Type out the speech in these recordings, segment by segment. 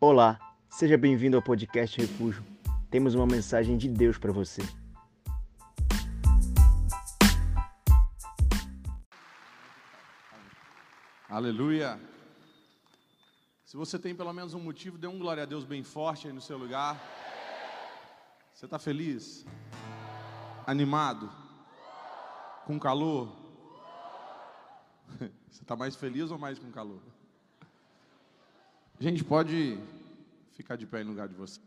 Olá, seja bem-vindo ao podcast Refúgio. Temos uma mensagem de Deus para você. Aleluia. Se você tem pelo menos um motivo, dê um glória a Deus bem forte aí no seu lugar. Você está feliz? Animado? Com calor? Você está mais feliz ou mais com calor? Gente, pode ficar de pé no lugar de você.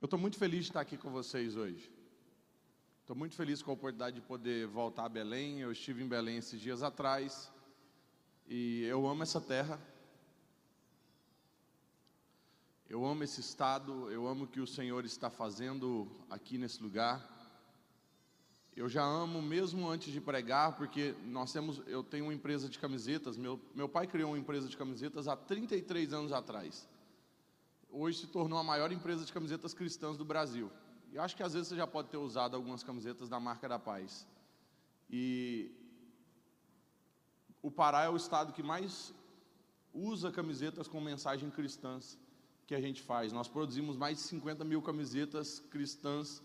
Eu estou muito feliz de estar aqui com vocês hoje. Estou muito feliz com a oportunidade de poder voltar a Belém. Eu estive em Belém esses dias atrás e eu amo essa terra. Eu amo esse estado, eu amo o que o Senhor está fazendo aqui nesse lugar. Eu já amo mesmo antes de pregar, porque nós temos, eu tenho uma empresa de camisetas. Meu, meu pai criou uma empresa de camisetas há 33 anos atrás hoje se tornou a maior empresa de camisetas cristãs do Brasil. E acho que às vezes você já pode ter usado algumas camisetas da marca da Paz. E o Pará é o estado que mais usa camisetas com mensagem cristãs que a gente faz. Nós produzimos mais de 50 mil camisetas cristãs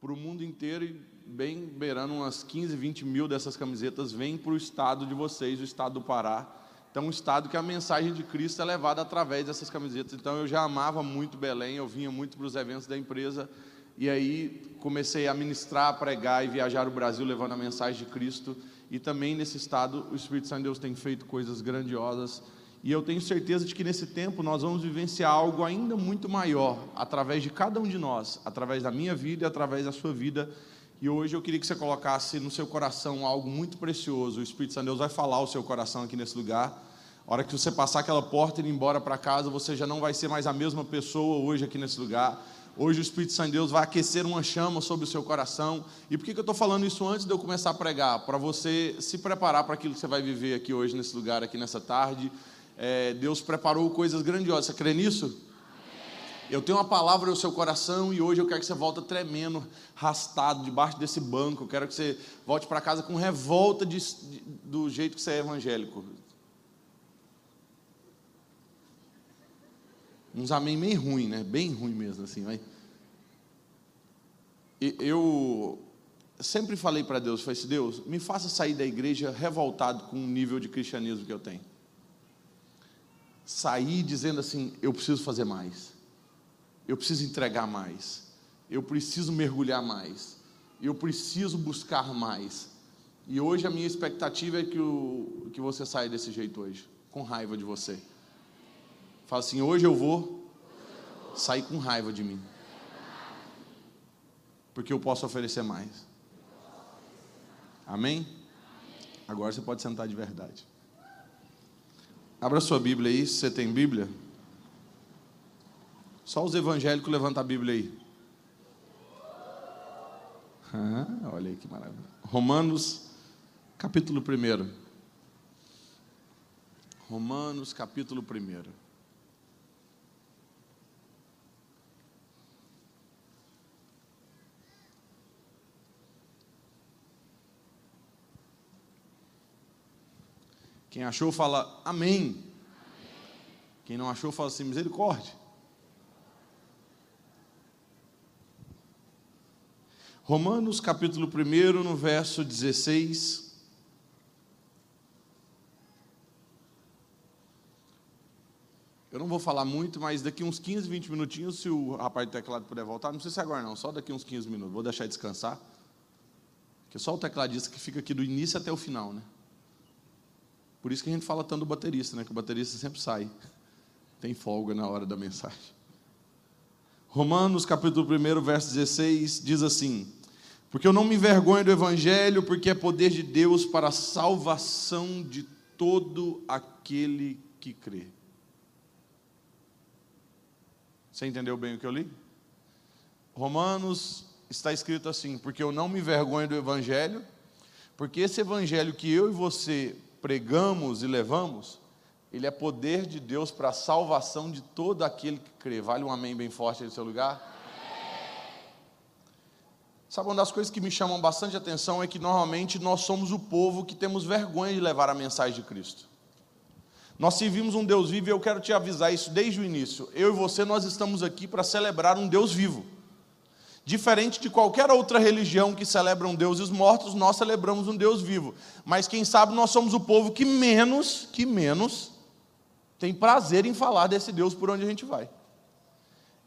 para o mundo inteiro e bem beirando umas 15, 20 mil dessas camisetas vêm para o estado de vocês, o estado do Pará. Então, um estado que a mensagem de Cristo é levada através dessas camisetas. Então, eu já amava muito Belém, eu vinha muito para os eventos da empresa. E aí, comecei a ministrar, a pregar e viajar o Brasil levando a mensagem de Cristo. E também nesse estado, o Espírito Santo de Deus tem feito coisas grandiosas. E eu tenho certeza de que nesse tempo nós vamos vivenciar algo ainda muito maior, através de cada um de nós, através da minha vida e através da sua vida. E hoje eu queria que você colocasse no seu coração algo muito precioso. O Espírito Santo de Deus vai falar ao seu coração aqui nesse lugar. A hora que você passar aquela porta e ir embora para casa, você já não vai ser mais a mesma pessoa hoje aqui nesse lugar. Hoje o Espírito Santo de Deus vai aquecer uma chama sobre o seu coração. E por que eu estou falando isso antes de eu começar a pregar? Para você se preparar para aquilo que você vai viver aqui hoje, nesse lugar, aqui nessa tarde. É, Deus preparou coisas grandiosas. Você crê nisso? Eu tenho uma palavra no seu coração e hoje eu quero que você volte tremendo, rastado, debaixo desse banco. Eu quero que você volte para casa com revolta de, de, do jeito que você é evangélico. Uns amém meio ruim, né? Bem ruim mesmo, assim, vai. Eu sempre falei para Deus, falei assim, Deus, me faça sair da igreja revoltado com o nível de cristianismo que eu tenho. Sair dizendo assim, eu preciso fazer mais. Eu preciso entregar mais. Eu preciso mergulhar mais. Eu preciso buscar mais. E hoje a minha expectativa é que, o, que você saia desse jeito hoje, com raiva de você. Fala assim: hoje eu vou sair com raiva de mim. Porque eu posso oferecer mais. Amém? Agora você pode sentar de verdade. Abra sua Bíblia aí, se você tem Bíblia. Só os evangélicos levantam a Bíblia aí. Ah, olha aí que maravilha. Romanos, capítulo 1. Romanos, capítulo 1. Quem achou, fala amém. Quem não achou, fala assim: misericórdia. Romanos capítulo 1, no verso 16. Eu não vou falar muito, mas daqui uns 15, 20 minutinhos, se o rapaz do teclado puder voltar, não precisa ser agora não, só daqui uns 15 minutos, vou deixar descansar. Porque só o tecladista que fica aqui do início até o final, né? Por isso que a gente fala tanto do baterista, né? Que o baterista sempre sai. Tem folga na hora da mensagem. Romanos capítulo 1, verso 16, diz assim: Porque eu não me envergonho do Evangelho, porque é poder de Deus para a salvação de todo aquele que crê. Você entendeu bem o que eu li? Romanos está escrito assim: Porque eu não me envergonho do Evangelho, porque esse Evangelho que eu e você pregamos e levamos, ele é poder de Deus para a salvação de todo aquele que crê. Vale um amém bem forte aí no seu lugar? Sabe, uma das coisas que me chamam bastante atenção é que normalmente nós somos o povo que temos vergonha de levar a mensagem de Cristo. Nós servimos um Deus vivo e eu quero te avisar isso desde o início. Eu e você, nós estamos aqui para celebrar um Deus vivo. Diferente de qualquer outra religião que celebram deuses mortos, nós celebramos um Deus vivo. Mas quem sabe nós somos o povo que menos, que menos, tem prazer em falar desse Deus por onde a gente vai.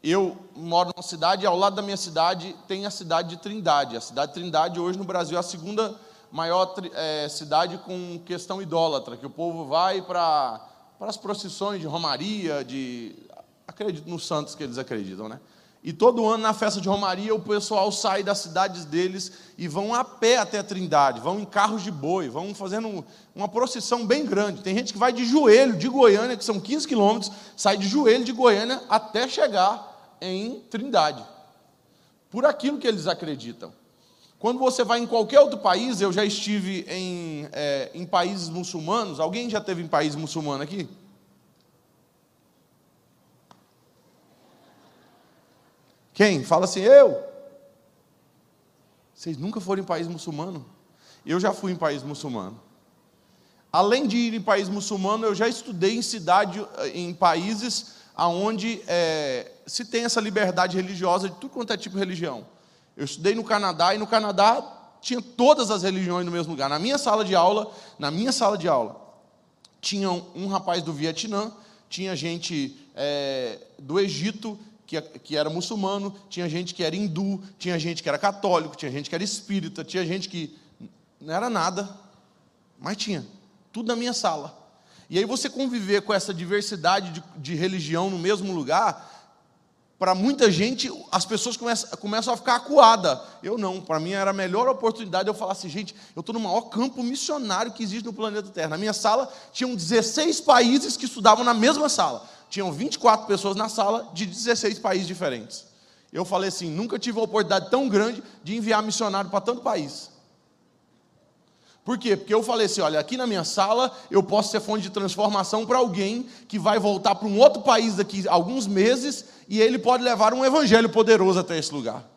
Eu moro numa cidade, ao lado da minha cidade tem a cidade de Trindade. A cidade de Trindade hoje no Brasil é a segunda maior é, cidade com questão idólatra, que o povo vai para as procissões de Romaria, de acredito nos santos que eles acreditam, né? E todo ano na festa de Romaria o pessoal sai das cidades deles e vão a pé até a Trindade, vão em carros de boi, vão fazendo uma procissão bem grande. Tem gente que vai de joelho de Goiânia, que são 15 quilômetros, sai de joelho de Goiânia até chegar em Trindade, por aquilo que eles acreditam. Quando você vai em qualquer outro país, eu já estive em, é, em países muçulmanos. Alguém já teve em país muçulmano aqui? Quem? Fala assim, eu. Vocês nunca foram em país muçulmano? Eu já fui em país muçulmano. Além de ir em país muçulmano, eu já estudei em cidade, em países aonde é, se tem essa liberdade religiosa de tudo quanto é tipo de religião. Eu estudei no Canadá e no Canadá tinha todas as religiões no mesmo lugar. Na minha sala de aula, na minha sala de aula, tinha um rapaz do Vietnã, tinha gente é, do Egito que, que era muçulmano, tinha gente que era hindu, tinha gente que era católico, tinha gente que era espírita, tinha gente que não era nada, mas tinha tudo na minha sala. E aí você conviver com essa diversidade de, de religião no mesmo lugar, para muita gente, as pessoas começam, começam a ficar acuadas. Eu não, para mim era a melhor oportunidade eu falar assim, gente, eu estou no maior campo missionário que existe no planeta Terra. Na minha sala, tinham 16 países que estudavam na mesma sala. Tinham 24 pessoas na sala de 16 países diferentes. Eu falei assim, nunca tive uma oportunidade tão grande de enviar missionário para tanto país. Por quê? Porque eu falei assim: olha, aqui na minha sala eu posso ser fonte de transformação para alguém que vai voltar para um outro país daqui a alguns meses e ele pode levar um evangelho poderoso até esse lugar.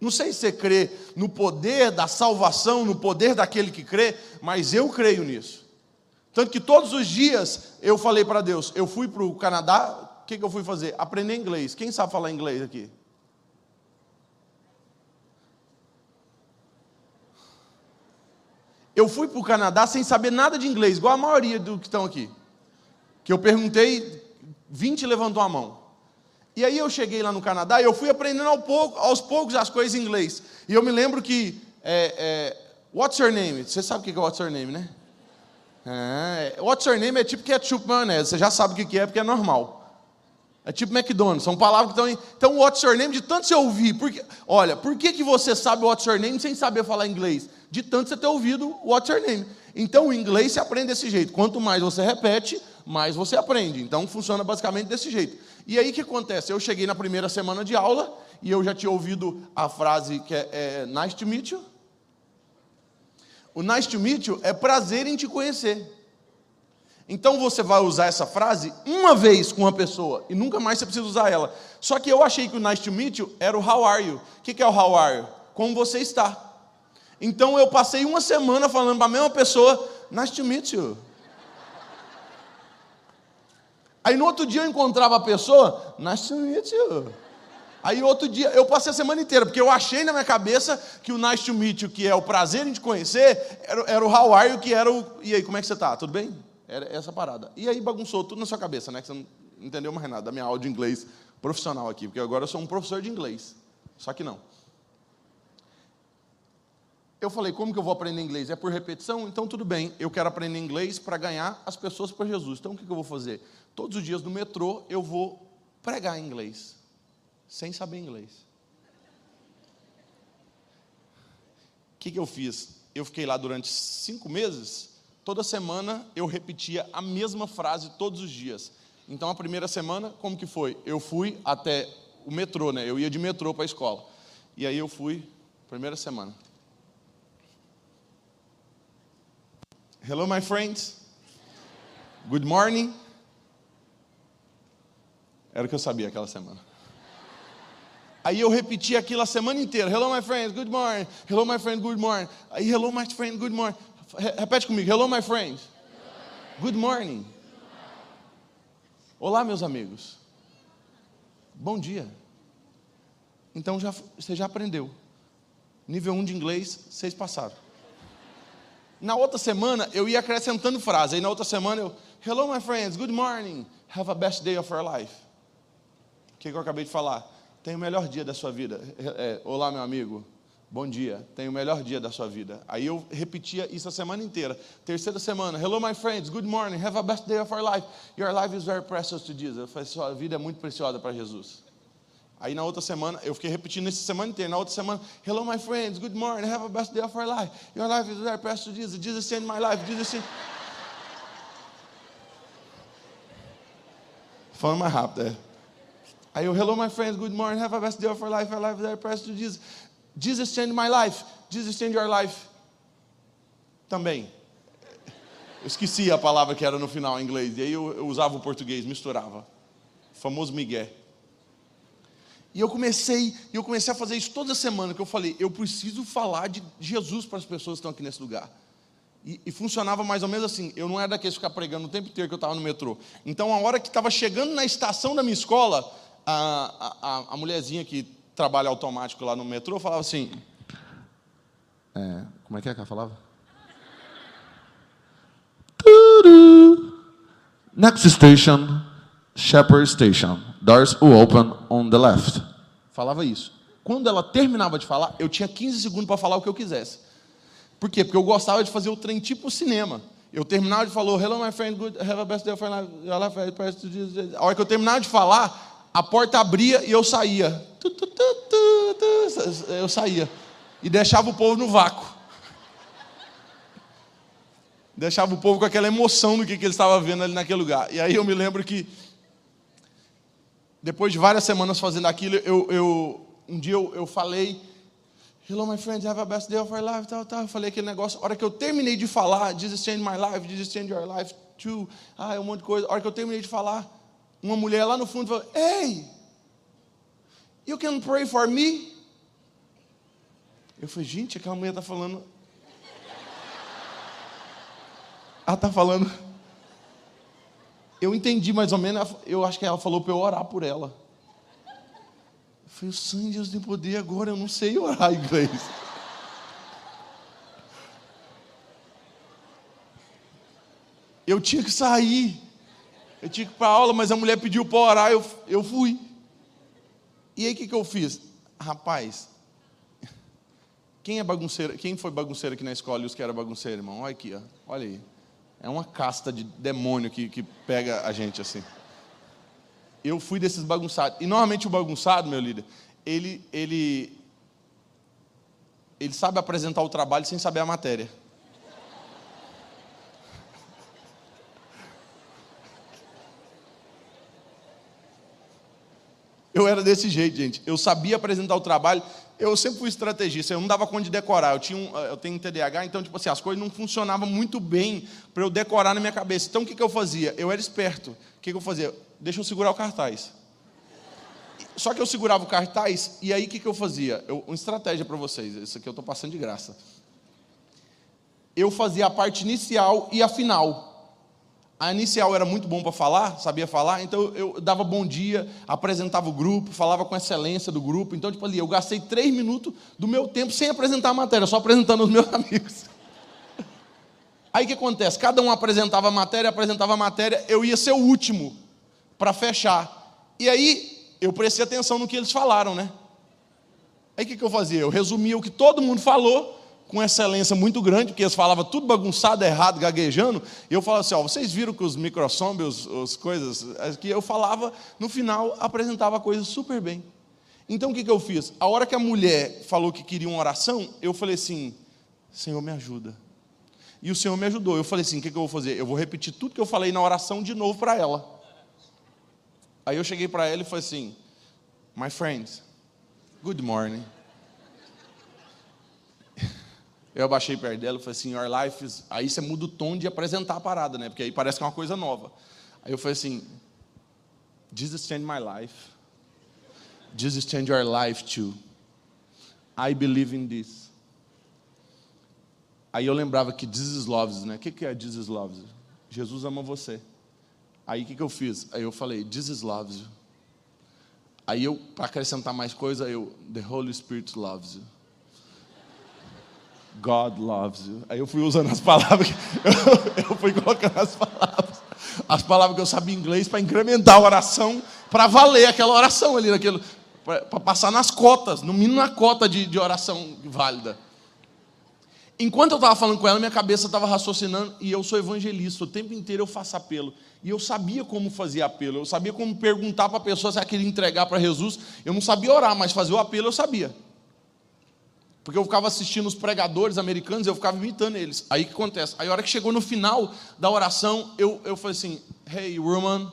Não sei se você crê no poder da salvação, no poder daquele que crê, mas eu creio nisso. Tanto que todos os dias eu falei para Deus: eu fui para o Canadá, o que, que eu fui fazer? Aprender inglês. Quem sabe falar inglês aqui? Eu fui para o Canadá sem saber nada de inglês, igual a maioria do que estão aqui. Que eu perguntei, 20 levantou a mão. E aí eu cheguei lá no Canadá e eu fui aprendendo ao pouco, aos poucos as coisas em inglês. E eu me lembro que, é, é, what's your name? Você sabe o que é what's your name, né? É, what's your name é tipo ketchup maionese, você já sabe o que é porque é normal. É tipo McDonald's, são palavras que estão. Então, what's your name, de tanto você ouvir. Porque, olha, por que, que você sabe what's your name sem saber falar inglês? de tanto você ter ouvido What's Your Name. Então o inglês se aprende desse jeito. Quanto mais você repete, mais você aprende. Então funciona basicamente desse jeito. E aí o que acontece? Eu cheguei na primeira semana de aula e eu já tinha ouvido a frase que é, é Nice to meet you. O nice to meet you é prazer em te conhecer. Então você vai usar essa frase uma vez com uma pessoa e nunca mais você precisa usar ela. Só que eu achei que o nice to meet you era o how are you. O que é o how are you? Como você está. Então eu passei uma semana falando para a mesma pessoa, nice to meet you. Aí no outro dia eu encontrava a pessoa, nice to meet you. Aí outro dia, eu passei a semana inteira, porque eu achei na minha cabeça que o nice to meet you, que é o prazer em te conhecer, era, era o how are you, que era o, e aí, como é que você está? Tudo bem? Era essa parada. E aí bagunçou tudo na sua cabeça, né? Que você não entendeu mais nada da minha aula de inglês profissional aqui, porque agora eu sou um professor de inglês. Só que não. Eu falei, como que eu vou aprender inglês? É por repetição? Então tudo bem, eu quero aprender inglês para ganhar as pessoas para Jesus. Então o que, que eu vou fazer? Todos os dias no metrô eu vou pregar inglês, sem saber inglês. O que, que eu fiz? Eu fiquei lá durante cinco meses, toda semana eu repetia a mesma frase todos os dias. Então a primeira semana, como que foi? Eu fui até o metrô, né? Eu ia de metrô para a escola. E aí eu fui, primeira semana. Hello, my friends. Good morning. Era o que eu sabia aquela semana. Aí eu repeti aquilo a semana inteira. Hello, my friends, good morning. Hello, my friend, good morning. Aí, hello, my friend, good morning. Repete comigo. Hello, my friends. Good morning. Olá, meus amigos. Bom dia. Então já, você já aprendeu. Nível 1 de inglês, vocês passaram. Na outra semana eu ia acrescentando frase. Aí na outra semana eu, hello my friends, good morning, have a best day of your life. O que, que eu acabei de falar? Tenha o melhor dia da sua vida. É, Olá meu amigo, bom dia. Tenha o melhor dia da sua vida. Aí eu repetia isso a semana inteira. Terceira semana, hello my friends, good morning, have a best day of your life. Your life is very precious to Jesus. Eu falei, sua vida é muito preciosa para Jesus. Aí na outra semana, eu fiquei repetindo essa semana inteira. Na outra semana, hello my friends, good morning, have a best day of your life. Your life is very precious to Jesus. Jesus changed my life. Jesus changed... Falando mais rápido, é. Aí eu, hello my friends, good morning, have a best day of your life. Your life very precious to Jesus. Jesus changed my life. Jesus changed your life. Também. Eu esqueci a palavra que era no final em inglês. E aí eu, eu usava o português, misturava. O famoso Miguel. E eu comecei, eu comecei a fazer isso toda semana, que eu falei, eu preciso falar de Jesus para as pessoas que estão aqui nesse lugar. E, e, funcionava mais ou menos assim. Eu não era daqueles ficar pregando o tempo inteiro que eu estava no metrô. Então, a hora que estava chegando na estação da minha escola, a, a, a mulherzinha que trabalha automático lá no metrô falava assim. É, como é que é que ela falava? Next station, Shepherd Station. Doors will open on the left. Falava isso. Quando ela terminava de falar, eu tinha 15 segundos para falar o que eu quisesse. Por quê? Porque eu gostava de fazer o trem tipo cinema. Eu terminava de falar, hello my friend, good, have a best day of your life. A hora que eu terminava de falar, a porta abria e eu saía. Eu saía. E deixava o povo no vácuo. Deixava o povo com aquela emoção do que, que ele estava vendo ali naquele lugar. E aí eu me lembro que depois de várias semanas fazendo aquilo, eu, eu um dia eu, eu, falei, Hello, my friends, have a best day of your life, tal, tal. Eu falei aquele negócio. A hora que eu terminei de falar, Jesus changed my life, Jesus changed your life too. Ah, um monte de coisa. A hora que eu terminei de falar, uma mulher lá no fundo falou, Hey, you can pray for me? Eu falei, gente, aquela mulher está falando. Ela está falando eu entendi mais ou menos, eu acho que ela falou para eu orar por ela. Eu falei, o sangue de Deus tem poder agora, eu não sei orar inglês. Eu tinha que sair, eu tinha que ir para aula, mas a mulher pediu para orar, eu, eu fui. E aí o que, que eu fiz? Rapaz, quem é bagunceiro? Quem foi bagunceiro aqui na escola e os que eram bagunceiros, irmão? Olha aqui, ó. olha aí. É uma casta de demônio que, que pega a gente assim. Eu fui desses bagunçados. E normalmente o bagunçado, meu líder, ele, ele, ele sabe apresentar o trabalho sem saber a matéria. Eu era desse jeito, gente. Eu sabia apresentar o trabalho eu sempre fui estrategista, eu não dava conta de decorar. Eu, tinha um, eu tenho TDAH, então, tipo assim, as coisas não funcionavam muito bem para eu decorar na minha cabeça. Então, o que, que eu fazia? Eu era esperto. O que, que eu fazia? Deixa eu segurar o cartaz. Só que eu segurava o cartaz, e aí o que, que eu fazia? Eu, uma estratégia para vocês, isso aqui eu estou passando de graça. Eu fazia a parte inicial e a final. A inicial era muito bom para falar, sabia falar, então eu dava bom dia, apresentava o grupo, falava com excelência do grupo. Então, tipo ali, eu gastei três minutos do meu tempo sem apresentar a matéria, só apresentando os meus amigos. Aí o que acontece? Cada um apresentava a matéria, apresentava a matéria, eu ia ser o último para fechar. E aí eu prestei atenção no que eles falaram, né? Aí o que, que eu fazia? Eu resumia o que todo mundo falou com excelência muito grande, porque eles falavam tudo bagunçado, errado, gaguejando, e eu falava assim, ó, vocês viram que os microsombios, as coisas, que eu falava, no final, apresentava a coisa super bem. Então, o que, que eu fiz? A hora que a mulher falou que queria uma oração, eu falei assim, Senhor, me ajuda. E o Senhor me ajudou. Eu falei assim, o que, que eu vou fazer? Eu vou repetir tudo que eu falei na oração de novo para ela. Aí eu cheguei para ela e falei assim, My friends, good morning. Eu abaixei perto dela e falei assim, Your life. Aí você muda o tom de apresentar a parada, né? Porque aí parece que é uma coisa nova. Aí eu falei assim, Jesus changed my life. Jesus changed your life too. I believe in this. Aí eu lembrava que Jesus loves, né? O que, que é Jesus loves? Jesus ama você. Aí o que, que eu fiz? Aí eu falei, Jesus loves you. Aí eu, para acrescentar mais coisa, eu, the Holy Spirit loves you. God loves you. Aí eu fui usando as palavras, eu, eu fui colocando as palavras, as palavras que eu sabia em inglês para incrementar a oração, para valer aquela oração ali, para passar nas cotas, no mínimo na cota de, de oração válida. Enquanto eu estava falando com ela, minha cabeça estava raciocinando, e eu sou evangelista, o tempo inteiro eu faço apelo. E eu sabia como fazer apelo, eu sabia como perguntar para a pessoa se ela queria entregar para Jesus. Eu não sabia orar, mas fazer o apelo eu sabia. Porque eu ficava assistindo os pregadores americanos, eu ficava imitando eles. Aí o que acontece? Aí a hora que chegou no final da oração, eu, eu falei assim, hey woman,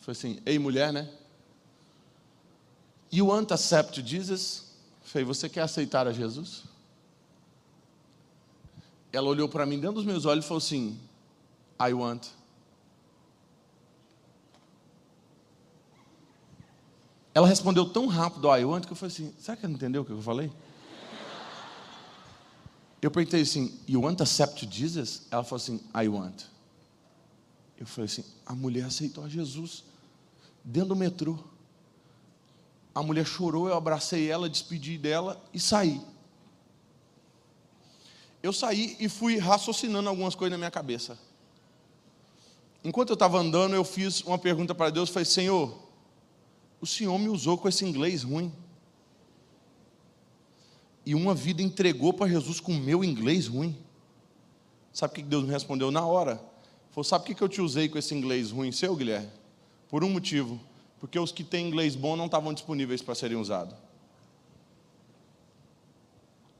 falei assim, ei mulher, né? You want to accept Jesus? Falei, você quer aceitar a Jesus? Ela olhou para mim dentro dos meus olhos e falou assim: I want. Ela respondeu tão rápido, I want, que eu falei assim: será que ela entendeu o que eu falei? Eu perguntei assim: You want to accept Jesus? Ela falou assim: I want. Eu falei assim: a mulher aceitou a Jesus dentro do metrô. A mulher chorou, eu abracei ela, despedi dela e saí. Eu saí e fui raciocinando algumas coisas na minha cabeça. Enquanto eu estava andando, eu fiz uma pergunta para Deus, falei, Senhor, o Senhor me usou com esse inglês ruim. E uma vida entregou para Jesus com o meu inglês ruim. Sabe o que Deus me respondeu na hora? Falou, sabe o que eu te usei com esse inglês ruim seu, Guilherme? Por um motivo porque os que têm inglês bom não estavam disponíveis para serem usados.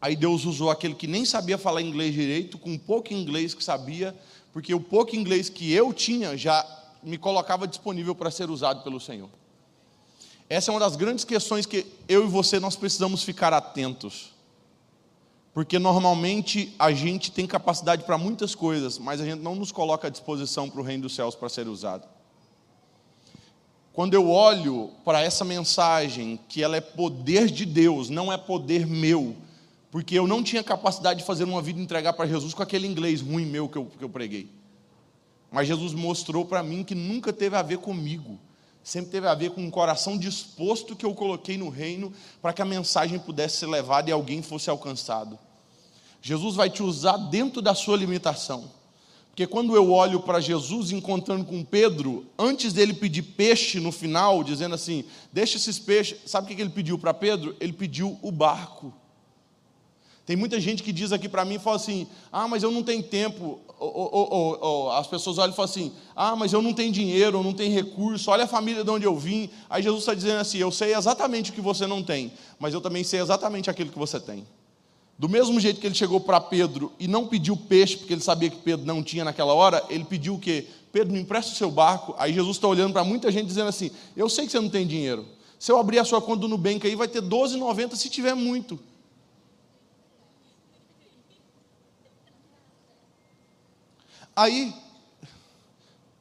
Aí Deus usou aquele que nem sabia falar inglês direito, com pouco inglês que sabia, porque o pouco inglês que eu tinha já me colocava disponível para ser usado pelo Senhor. Essa é uma das grandes questões que eu e você nós precisamos ficar atentos. Porque normalmente a gente tem capacidade para muitas coisas, mas a gente não nos coloca à disposição para o reino dos céus para ser usado. Quando eu olho para essa mensagem, que ela é poder de Deus, não é poder meu, porque eu não tinha capacidade de fazer uma vida entregar para Jesus com aquele inglês ruim meu que eu, que eu preguei. Mas Jesus mostrou para mim que nunca teve a ver comigo, sempre teve a ver com um coração disposto que eu coloquei no reino para que a mensagem pudesse ser levada e alguém fosse alcançado. Jesus vai te usar dentro da sua limitação. Porque quando eu olho para Jesus encontrando com Pedro, antes dele pedir peixe no final, dizendo assim: deixa esses peixes, sabe o que ele pediu para Pedro? Ele pediu o barco. Tem muita gente que diz aqui para mim e fala assim: ah, mas eu não tenho tempo. Ou, ou, ou, as pessoas olham e falam assim: ah, mas eu não tenho dinheiro, eu não tenho recurso, olha a família de onde eu vim. Aí Jesus está dizendo assim: eu sei exatamente o que você não tem, mas eu também sei exatamente aquilo que você tem. Do mesmo jeito que ele chegou para Pedro e não pediu peixe, porque ele sabia que Pedro não tinha naquela hora, ele pediu o quê? Pedro, me empresta o seu barco. Aí Jesus está olhando para muita gente dizendo assim: Eu sei que você não tem dinheiro. Se eu abrir a sua conta do Nubank aí, vai ter 12,90 se tiver muito. Aí,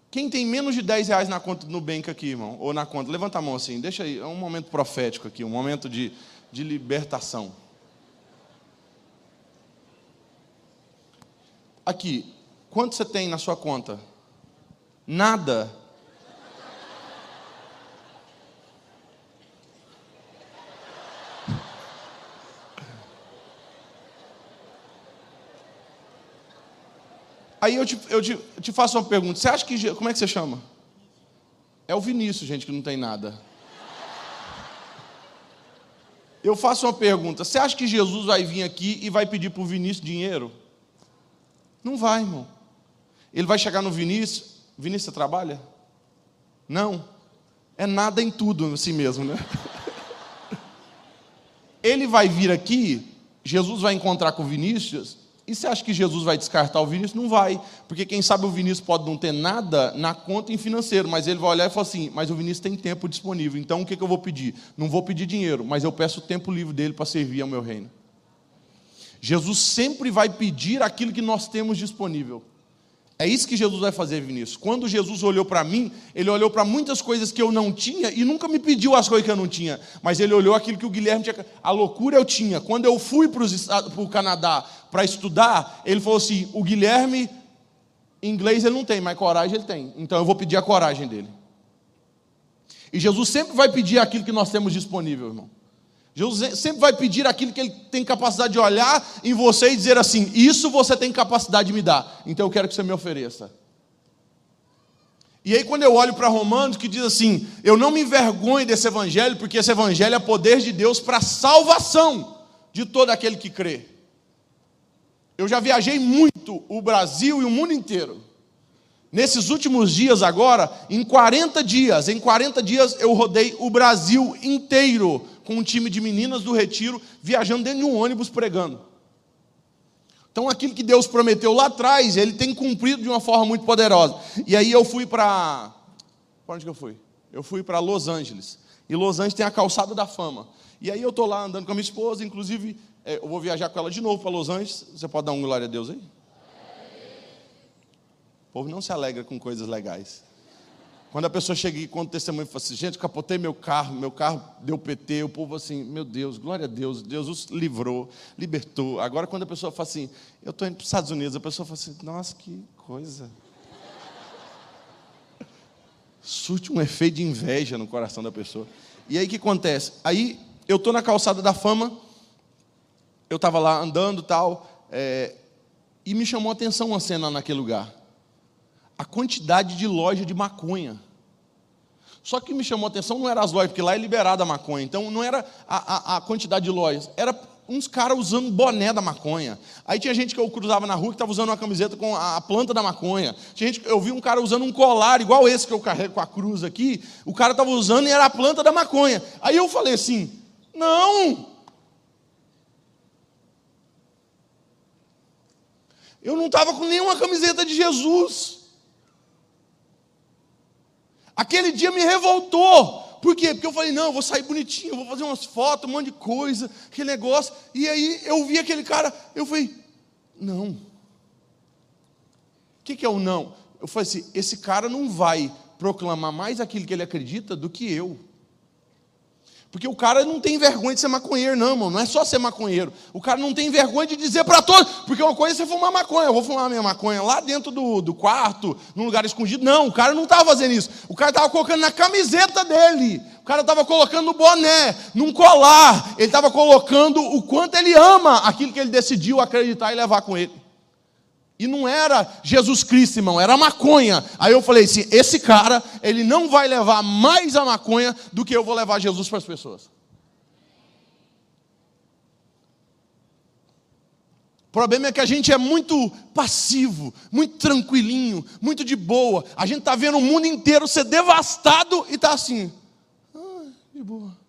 quem tem menos de 10 reais na conta do Nubank aqui, irmão? Ou na conta? Levanta a mão assim, deixa aí, é um momento profético aqui, um momento de, de libertação. Aqui, quanto você tem na sua conta? Nada. Aí eu te, eu, te, te faço uma pergunta. Você acha que. Como é que você chama? É o Vinícius, gente, que não tem nada. Eu faço uma pergunta. Você acha que Jesus vai vir aqui e vai pedir para o Vinícius dinheiro? Não vai, irmão. Ele vai chegar no Vinícius. Vinícius, você trabalha? Não. É nada em tudo assim mesmo, né? Ele vai vir aqui, Jesus vai encontrar com o Vinícius, e você acha que Jesus vai descartar o Vinícius? Não vai, porque quem sabe o Vinícius pode não ter nada na conta em financeiro, mas ele vai olhar e falar assim: mas o Vinícius tem tempo disponível, então o que, que eu vou pedir? Não vou pedir dinheiro, mas eu peço o tempo livre dele para servir ao meu reino. Jesus sempre vai pedir aquilo que nós temos disponível. É isso que Jesus vai fazer, Vinícius. Quando Jesus olhou para mim, ele olhou para muitas coisas que eu não tinha e nunca me pediu as coisas que eu não tinha, mas ele olhou aquilo que o Guilherme tinha. A loucura eu tinha. Quando eu fui para o Canadá para estudar, ele falou assim: o Guilherme, inglês ele não tem, mas coragem ele tem. Então eu vou pedir a coragem dele. E Jesus sempre vai pedir aquilo que nós temos disponível, irmão. Jesus sempre vai pedir aquilo que ele tem capacidade de olhar em você e dizer assim: Isso você tem capacidade de me dar, então eu quero que você me ofereça. E aí, quando eu olho para Romanos, que diz assim: Eu não me envergonho desse evangelho, porque esse evangelho é poder de Deus para a salvação de todo aquele que crê. Eu já viajei muito o Brasil e o mundo inteiro. Nesses últimos dias agora, em 40 dias, em 40 dias eu rodei o Brasil inteiro com um time de meninas do retiro, viajando dentro de um ônibus pregando. Então aquilo que Deus prometeu lá atrás, ele tem cumprido de uma forma muito poderosa. E aí eu fui para. Para onde que eu fui? Eu fui para Los Angeles. E Los Angeles tem a calçada da fama. E aí eu estou lá andando com a minha esposa, inclusive eu vou viajar com ela de novo para Los Angeles. Você pode dar um glória a Deus aí? O povo não se alegra com coisas legais. Quando a pessoa chega e conta testemunho e fala assim, gente, capotei meu carro, meu carro deu PT, o povo assim, meu Deus, glória a Deus, Deus os livrou, libertou. Agora quando a pessoa fala assim, eu estou indo para os Estados Unidos, a pessoa fala assim, nossa, que coisa. Surte um efeito de inveja no coração da pessoa. E aí o que acontece? Aí eu estou na calçada da fama, eu estava lá andando tal, é, e me chamou a atenção uma cena naquele lugar a quantidade de loja de maconha. Só que me chamou a atenção não era as lojas, porque lá é liberada a maconha. Então não era a, a, a quantidade de lojas, era uns caras usando boné da maconha. Aí tinha gente que eu cruzava na rua que estava usando uma camiseta com a planta da maconha. Tinha gente, eu vi um cara usando um colar igual esse que eu carrego com a cruz aqui. O cara estava usando e era a planta da maconha. Aí eu falei assim: não. Eu não estava com nenhuma camiseta de Jesus. Aquele dia me revoltou. Por quê? Porque eu falei, não, eu vou sair bonitinho, vou fazer umas fotos, um monte de coisa, aquele negócio. E aí eu vi aquele cara, eu falei, não. O que, que é o não? Eu falei assim, esse cara não vai proclamar mais aquilo que ele acredita do que eu. Porque o cara não tem vergonha de ser maconheiro, não, irmão. Não é só ser maconheiro. O cara não tem vergonha de dizer para todos. Porque uma coisa é você fumar maconha. Eu vou fumar minha maconha lá dentro do, do quarto, num lugar escondido. Não, o cara não estava fazendo isso. O cara estava colocando na camiseta dele. O cara estava colocando no boné, num colar. Ele estava colocando o quanto ele ama aquilo que ele decidiu acreditar e levar com ele. E não era Jesus Cristo, irmão, era maconha. Aí eu falei assim: esse cara, ele não vai levar mais a maconha do que eu vou levar Jesus para as pessoas. O problema é que a gente é muito passivo, muito tranquilinho, muito de boa. A gente está vendo o mundo inteiro ser devastado e está assim, ah, de boa.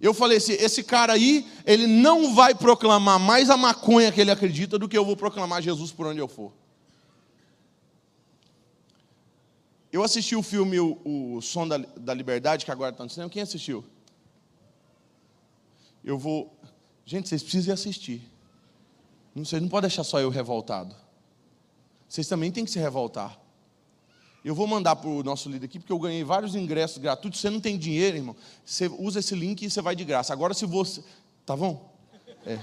Eu falei assim: esse cara aí, ele não vai proclamar mais a maconha que ele acredita do que eu vou proclamar Jesus por onde eu for. Eu assisti o filme O, Som da, da, Liberdade, que agora está no cinema. Quem assistiu? Eu vou. Gente, vocês precisam assistir. Vocês não podem deixar só eu revoltado. Vocês também têm que se revoltar. Eu vou mandar para o nosso líder aqui, porque eu ganhei vários ingressos gratuitos. Você não tem dinheiro, irmão. Você usa esse link e você vai de graça. Agora, se você. Tá bom? É.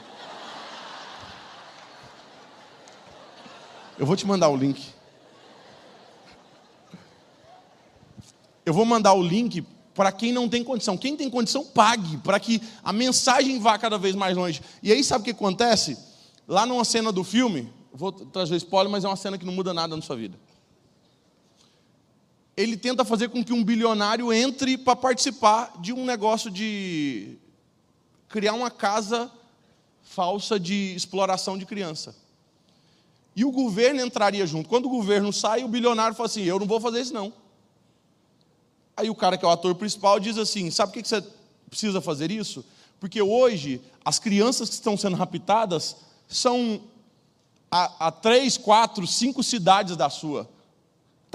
Eu vou te mandar o link. Eu vou mandar o link para quem não tem condição. Quem tem condição, pague, para que a mensagem vá cada vez mais longe. E aí, sabe o que acontece? Lá numa cena do filme, vou trazer spoiler, mas é uma cena que não muda nada na sua vida ele tenta fazer com que um bilionário entre para participar de um negócio de criar uma casa falsa de exploração de criança. E o governo entraria junto. Quando o governo sai, o bilionário fala assim: Eu não vou fazer isso, não. Aí o cara que é o ator principal diz assim: Sabe por que você precisa fazer isso? Porque hoje as crianças que estão sendo raptadas são a, a três, quatro, cinco cidades da sua.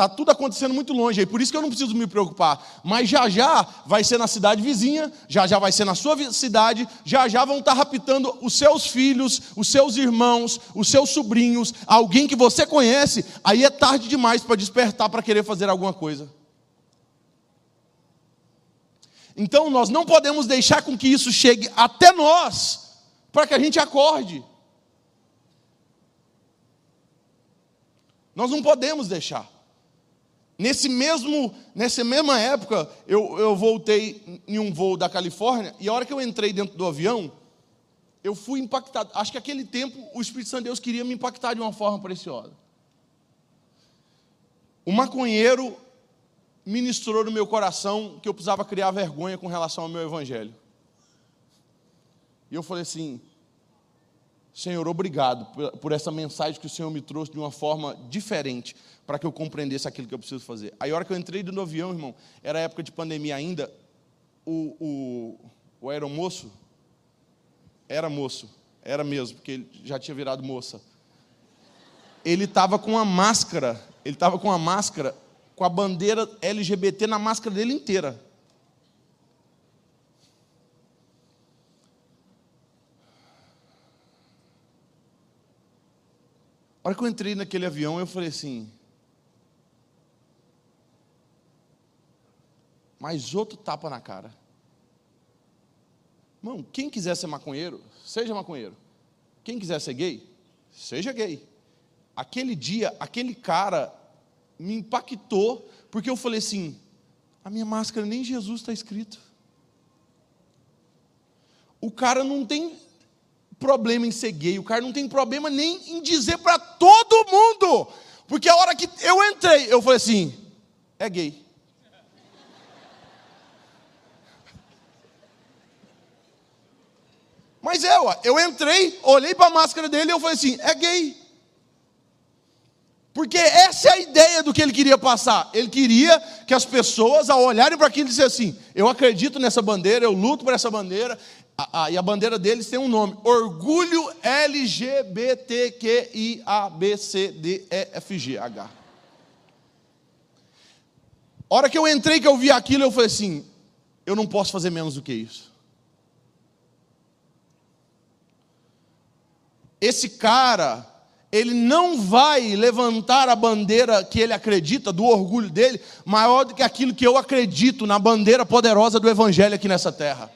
Está tudo acontecendo muito longe, aí por isso que eu não preciso me preocupar. Mas já já vai ser na cidade vizinha, já já vai ser na sua cidade, já já vão estar tá raptando os seus filhos, os seus irmãos, os seus sobrinhos, alguém que você conhece. Aí é tarde demais para despertar para querer fazer alguma coisa. Então nós não podemos deixar com que isso chegue até nós, para que a gente acorde. Nós não podemos deixar. Nesse mesmo, nessa mesma época, eu, eu voltei em um voo da Califórnia, e a hora que eu entrei dentro do avião, eu fui impactado. Acho que aquele tempo o Espírito Santo de Deus queria me impactar de uma forma preciosa. O maconheiro ministrou no meu coração que eu precisava criar vergonha com relação ao meu evangelho. E eu falei assim: Senhor, obrigado por essa mensagem que o Senhor me trouxe de uma forma diferente para que eu compreendesse aquilo que eu preciso fazer. Aí, a hora que eu entrei no avião, irmão, era época de pandemia ainda, o, o, o aeromoço, era moço, era mesmo, porque ele já tinha virado moça. Ele estava com a máscara, ele estava com a máscara, com a bandeira LGBT na máscara dele inteira. Hora que eu entrei naquele avião, eu falei assim: mais outro tapa na cara. Irmão, quem quiser ser maconheiro, seja maconheiro. Quem quiser ser gay, seja gay. Aquele dia, aquele cara me impactou, porque eu falei assim: a minha máscara nem Jesus está escrito. O cara não tem problema em ser gay, o cara não tem problema nem em dizer para todo mundo, porque a hora que eu entrei, eu falei assim: é gay. Mas é, eu entrei, olhei para a máscara dele e eu falei assim: é gay. Porque essa é a ideia do que ele queria passar. Ele queria que as pessoas, ao olharem para aquilo, dissessem assim: eu acredito nessa bandeira, eu luto por essa bandeira. Ah, ah, e a bandeira deles tem um nome: Orgulho LGBTQIABCDEFGH. A hora que eu entrei, que eu vi aquilo, eu falei assim: eu não posso fazer menos do que isso. esse cara, ele não vai levantar a bandeira que ele acredita, do orgulho dele, maior do que aquilo que eu acredito na bandeira poderosa do Evangelho aqui nessa terra.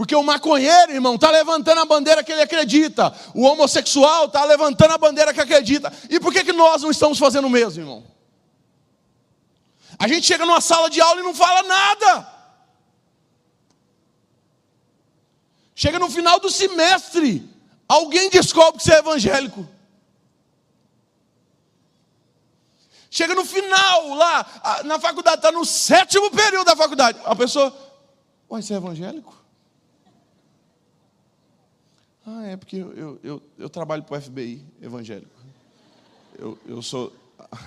Porque o maconheiro, irmão, está levantando a bandeira que ele acredita, o homossexual está levantando a bandeira que acredita. E por que, que nós não estamos fazendo o mesmo, irmão? A gente chega numa sala de aula e não fala nada. Chega no final do semestre, alguém descobre que você é evangélico. Chega no final, lá, na faculdade, está no sétimo período da faculdade. A pessoa, ué, você é evangélico? Ah, é porque eu, eu, eu, trabalho para o FBI evangélico. Eu, eu sou. A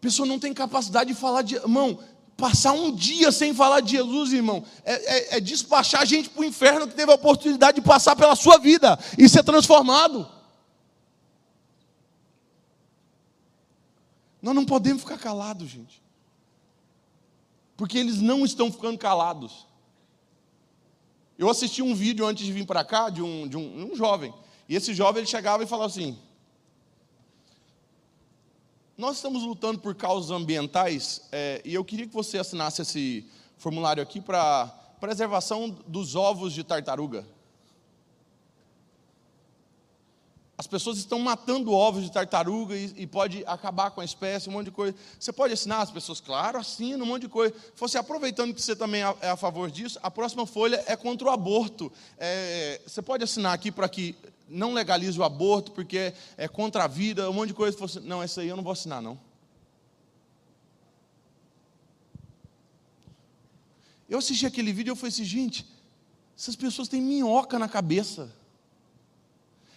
pessoa não tem capacidade de falar de. Irmão, Passar um dia sem falar de Jesus, irmão, é, é, é despachar a gente para o inferno que teve a oportunidade de passar pela sua vida e ser transformado. Nós não podemos ficar calados, gente. Porque eles não estão ficando calados. Eu assisti um vídeo antes de vir para cá de um, de um, um jovem. E esse jovem ele chegava e falava assim: nós estamos lutando por causas ambientais é, e eu queria que você assinasse esse formulário aqui para preservação dos ovos de tartaruga. As pessoas estão matando ovos de tartaruga e, e, pode acabar com a espécie, um monte de coisa. Você pode assinar as pessoas? Claro, assina um monte de coisa. Fosse aproveitando que você também é a favor disso, a próxima folha é contra o aborto. É, você pode assinar aqui para que não legalize o aborto porque é contra a vida, um monte de coisa. Fosse, não, essa aí eu não vou assinar, não. Eu assisti aquele vídeo e eu falei assim, gente, essas pessoas têm minhoca na cabeça.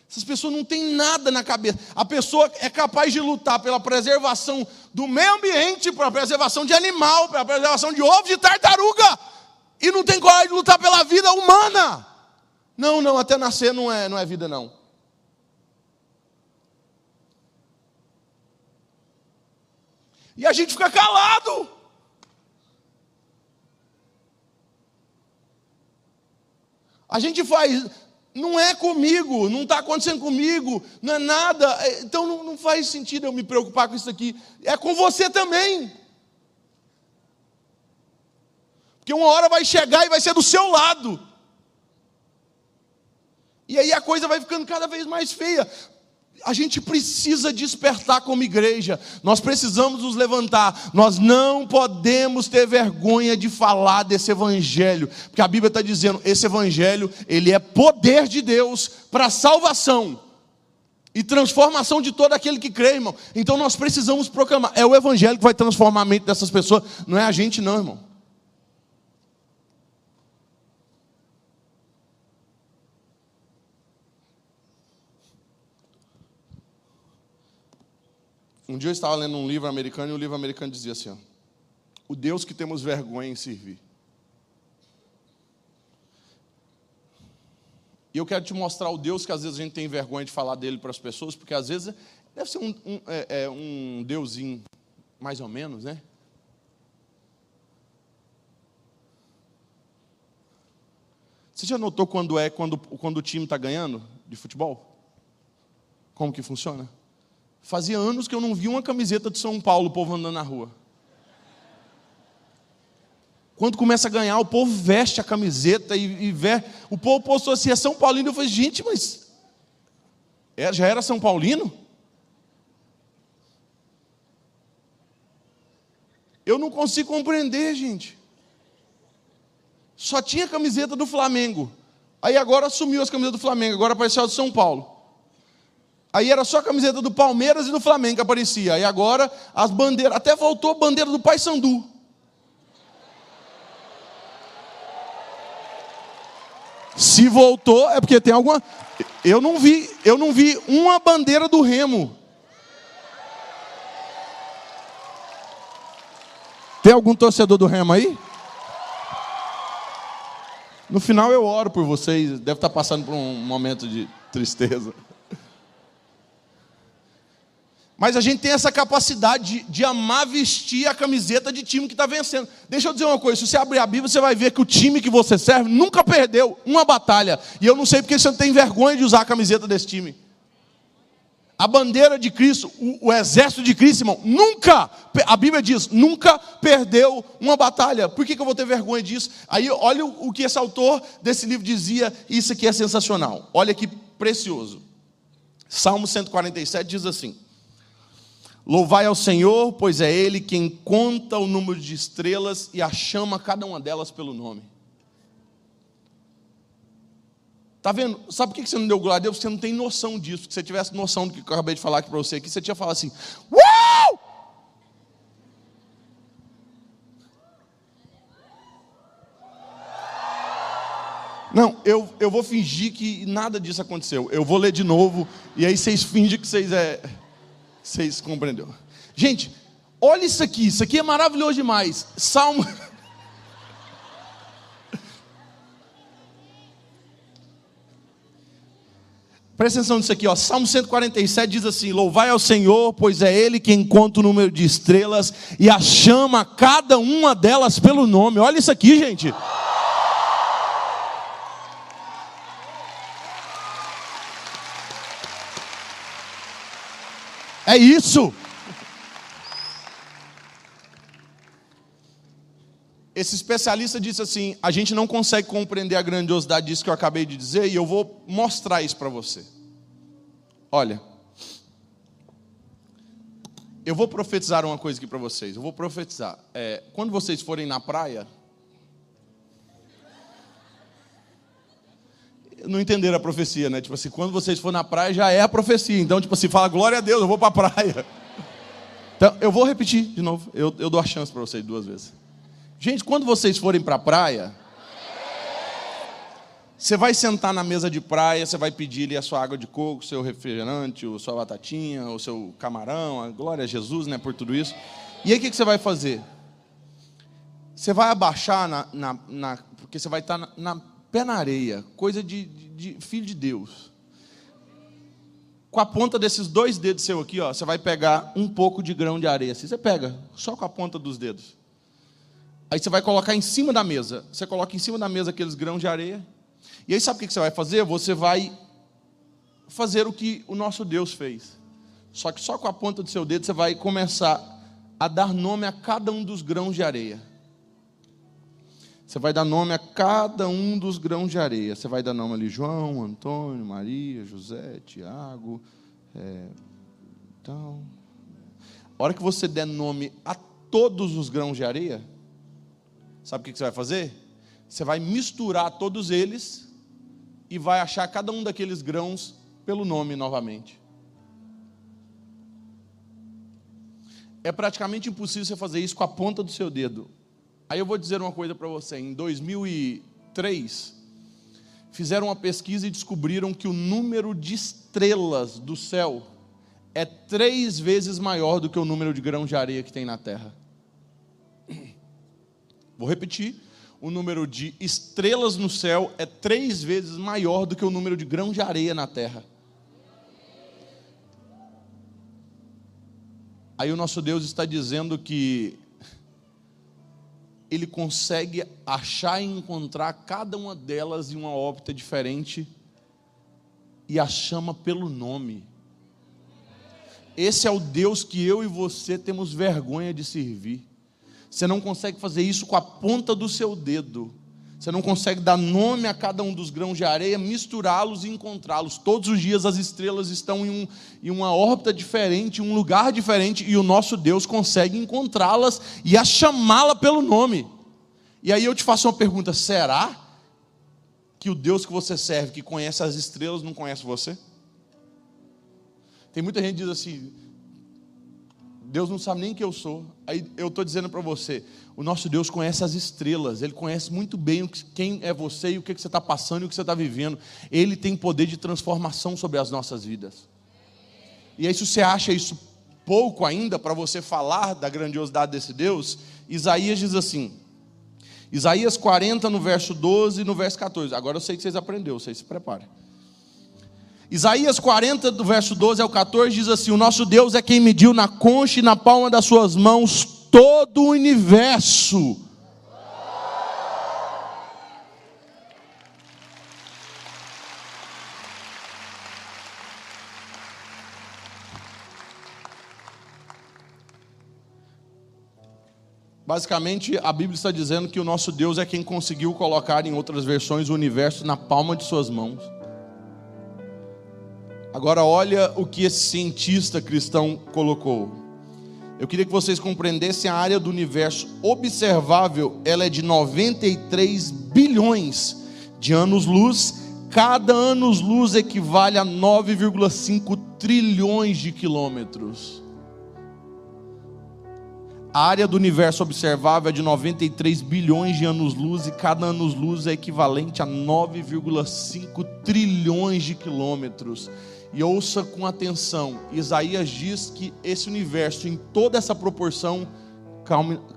Essas pessoas não têm nada na cabeça. A pessoa é capaz de lutar pela preservação do meio ambiente, pela preservação de animal, pela preservação de ovo, de tartaruga, e não tem coragem de lutar pela vida humana. Não, não, até nascer não é, não é vida, não. E a gente fica calado. A gente faz não é comigo, não está acontecendo comigo, não é nada, é, então não, não faz sentido eu me preocupar com isso aqui, é com você também. Porque uma hora vai chegar e vai ser do seu lado. E aí a coisa vai ficando cada vez mais feia a gente precisa despertar como igreja, nós precisamos nos levantar, nós não podemos ter vergonha de falar desse evangelho, porque a Bíblia está dizendo: esse evangelho, ele é poder de Deus para salvação e transformação de todo aquele que crê, irmão. Então nós precisamos proclamar, é o evangelho que vai transformar a mente dessas pessoas, não é a gente, não, irmão. Um dia eu estava lendo um livro americano e o livro americano dizia assim: ó, O Deus que temos vergonha em servir. E eu quero te mostrar o Deus que às vezes a gente tem vergonha de falar dele para as pessoas, porque às vezes deve ser um, um, é, é, um deusinho mais ou menos, né? Você já notou quando é quando, quando o time está ganhando de futebol? Como que funciona? Fazia anos que eu não vi uma camiseta de São Paulo, o povo andando na rua. Quando começa a ganhar, o povo veste a camiseta e, e vê. O povo postou assim: é São Paulino. Eu falei, gente, mas. É, já era São Paulino? Eu não consigo compreender, gente. Só tinha camiseta do Flamengo. Aí agora sumiu as camisetas do Flamengo, agora apareceu a do São Paulo. Aí era só a camiseta do Palmeiras e do Flamengo que aparecia. Aí agora as bandeiras, até voltou a bandeira do Paysandu. Se voltou é porque tem alguma Eu não vi, eu não vi uma bandeira do Remo. Tem algum torcedor do Remo aí? No final eu oro por vocês, deve estar passando por um momento de tristeza. Mas a gente tem essa capacidade de, de amar vestir a camiseta de time que está vencendo. Deixa eu dizer uma coisa: se você abrir a Bíblia, você vai ver que o time que você serve nunca perdeu uma batalha. E eu não sei porque você não tem vergonha de usar a camiseta desse time. A bandeira de Cristo, o, o, exército de Cristo, irmão, nunca, a Bíblia diz, nunca perdeu uma batalha. Por que, que eu vou ter vergonha disso? Aí, olha o, o que esse autor desse livro dizia, isso aqui é sensacional. Olha que precioso. Salmo 147 diz assim: Louvai ao Senhor, pois é Ele quem conta o número de estrelas e a chama cada uma delas pelo nome. Está vendo? Sabe por que você não deu glória a Deus? Você não tem noção disso. Se você tivesse noção do que eu acabei de falar aqui para você aqui, você tinha falado assim: Uau! Não, eu, eu vou fingir que nada disso aconteceu. Eu vou ler de novo, e aí vocês fingem que vocês é. Vocês compreenderam? Gente, olha isso aqui, isso aqui é maravilhoso demais. Salmo. Presta atenção nisso aqui, ó. Salmo 147 diz assim: Louvai ao Senhor, pois é Ele quem conta o número de estrelas e a chama cada uma delas pelo nome. Olha isso aqui, gente. É isso. Esse especialista disse assim: a gente não consegue compreender a grandiosidade disso que eu acabei de dizer, e eu vou mostrar isso para você. Olha, eu vou profetizar uma coisa aqui para vocês. Eu vou profetizar. É, quando vocês forem na praia, não entenderam a profecia, né? Tipo assim, quando vocês for na praia já é a profecia. Então, tipo assim, fala glória a Deus, eu vou para a praia. Então, eu vou repetir de novo. Eu, eu dou a chance para vocês duas vezes. Gente, quando vocês forem para a praia, você vai sentar na mesa de praia, você vai pedir ali a sua água de coco, seu refrigerante, a sua batatinha, o seu camarão, a glória a Jesus, né, por tudo isso. E aí o que, que você vai fazer? Você vai abaixar na, na, na porque você vai estar na, na pé na areia, coisa de, de, de filho de Deus. com a ponta desses dois dedos seu aqui, ó, você vai pegar um pouco de grão de areia. Assim, você pega, só com a ponta dos dedos. Aí você vai colocar em cima da mesa. Você coloca em cima da mesa aqueles grãos de areia. E aí sabe o que você vai fazer? Você vai fazer o que o nosso Deus fez. Só que só com a ponta do seu dedo você vai começar a dar nome a cada um dos grãos de areia. Você vai dar nome a cada um dos grãos de areia. Você vai dar nome ali João, Antônio, Maria, José, Tiago. É, então, a hora que você der nome a todos os grãos de areia, sabe o que você vai fazer? Você vai misturar todos eles e vai achar cada um daqueles grãos pelo nome novamente. É praticamente impossível você fazer isso com a ponta do seu dedo. Aí eu vou dizer uma coisa para você. Em 2003, fizeram uma pesquisa e descobriram que o número de estrelas do céu é três vezes maior do que o número de grãos de areia que tem na Terra. Vou repetir. O número de estrelas no céu é três vezes maior do que o número de grãos de areia na Terra. Aí o nosso Deus está dizendo que ele consegue achar e encontrar cada uma delas em uma órbita diferente e a chama pelo nome. Esse é o Deus que eu e você temos vergonha de servir. Você não consegue fazer isso com a ponta do seu dedo. Você não consegue dar nome a cada um dos grãos de areia, misturá-los e encontrá-los. Todos os dias as estrelas estão em, um, em uma órbita diferente, em um lugar diferente, e o nosso Deus consegue encontrá-las e a chamá-la pelo nome. E aí eu te faço uma pergunta: será que o Deus que você serve, que conhece as estrelas, não conhece você? Tem muita gente que diz assim: Deus não sabe nem quem eu sou. Aí eu estou dizendo para você: o nosso Deus conhece as estrelas, Ele conhece muito bem quem é você e o que você está passando e o que você está vivendo. Ele tem poder de transformação sobre as nossas vidas. E aí, se você acha isso pouco ainda para você falar da grandiosidade desse Deus, Isaías diz assim: Isaías 40, no verso 12 e no verso 14. Agora eu sei que vocês aprenderam, vocês se preparem. Isaías 40, do verso 12 ao 14, diz assim: O nosso Deus é quem mediu na concha e na palma das suas mãos todo o universo. Basicamente, a Bíblia está dizendo que o nosso Deus é quem conseguiu colocar, em outras versões, o universo na palma de suas mãos. Agora olha o que esse cientista cristão colocou. Eu queria que vocês compreendessem a área do universo observável, ela é de 93 bilhões de anos-luz. Cada anos-luz equivale a 9,5 trilhões de quilômetros. A área do universo observável é de 93 bilhões de anos-luz e cada anos-luz é equivalente a 9,5 trilhões de quilômetros. E ouça com atenção: Isaías diz que esse universo, em toda essa proporção,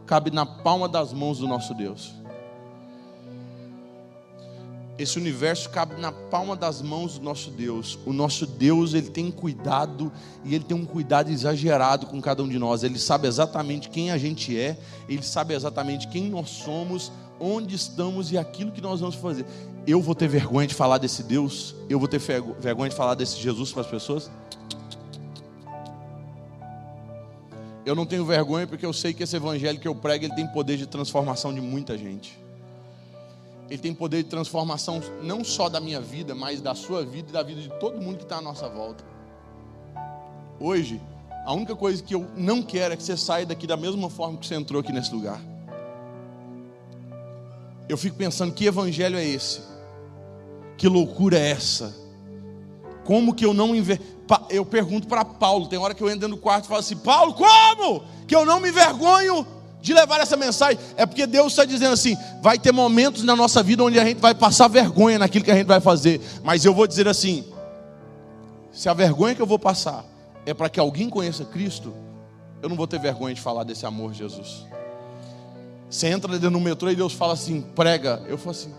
cabe na palma das mãos do nosso Deus. Esse universo cabe na palma das mãos do nosso Deus. O nosso Deus, ele tem cuidado e ele tem um cuidado exagerado com cada um de nós. Ele sabe exatamente quem a gente é, ele sabe exatamente quem nós somos, onde estamos e aquilo que nós vamos fazer eu vou ter vergonha de falar desse Deus? Eu vou ter vergonha de falar desse Jesus para as pessoas? Eu não tenho vergonha porque eu sei que esse evangelho que eu prego, ele tem poder de transformação de muita gente. Ele tem poder de transformação não só da minha vida, mas da sua vida e da vida de todo mundo que está à nossa volta. Hoje, a única coisa que eu não quero é que você saia daqui da mesma forma que você entrou aqui nesse lugar. Eu fico pensando que evangelho é esse? Que loucura é essa? Como que eu não enver... Eu pergunto para Paulo, tem hora que eu entro do quarto e falo assim: Paulo, como que eu não me envergonho de levar essa mensagem? É porque Deus está dizendo assim: vai ter momentos na nossa vida onde a gente vai passar vergonha naquilo que a gente vai fazer, mas eu vou dizer assim: se a vergonha que eu vou passar é para que alguém conheça Cristo, eu não vou ter vergonha de falar desse amor de Jesus. Você entra dentro do metrô e Deus fala assim: prega. Eu falo assim: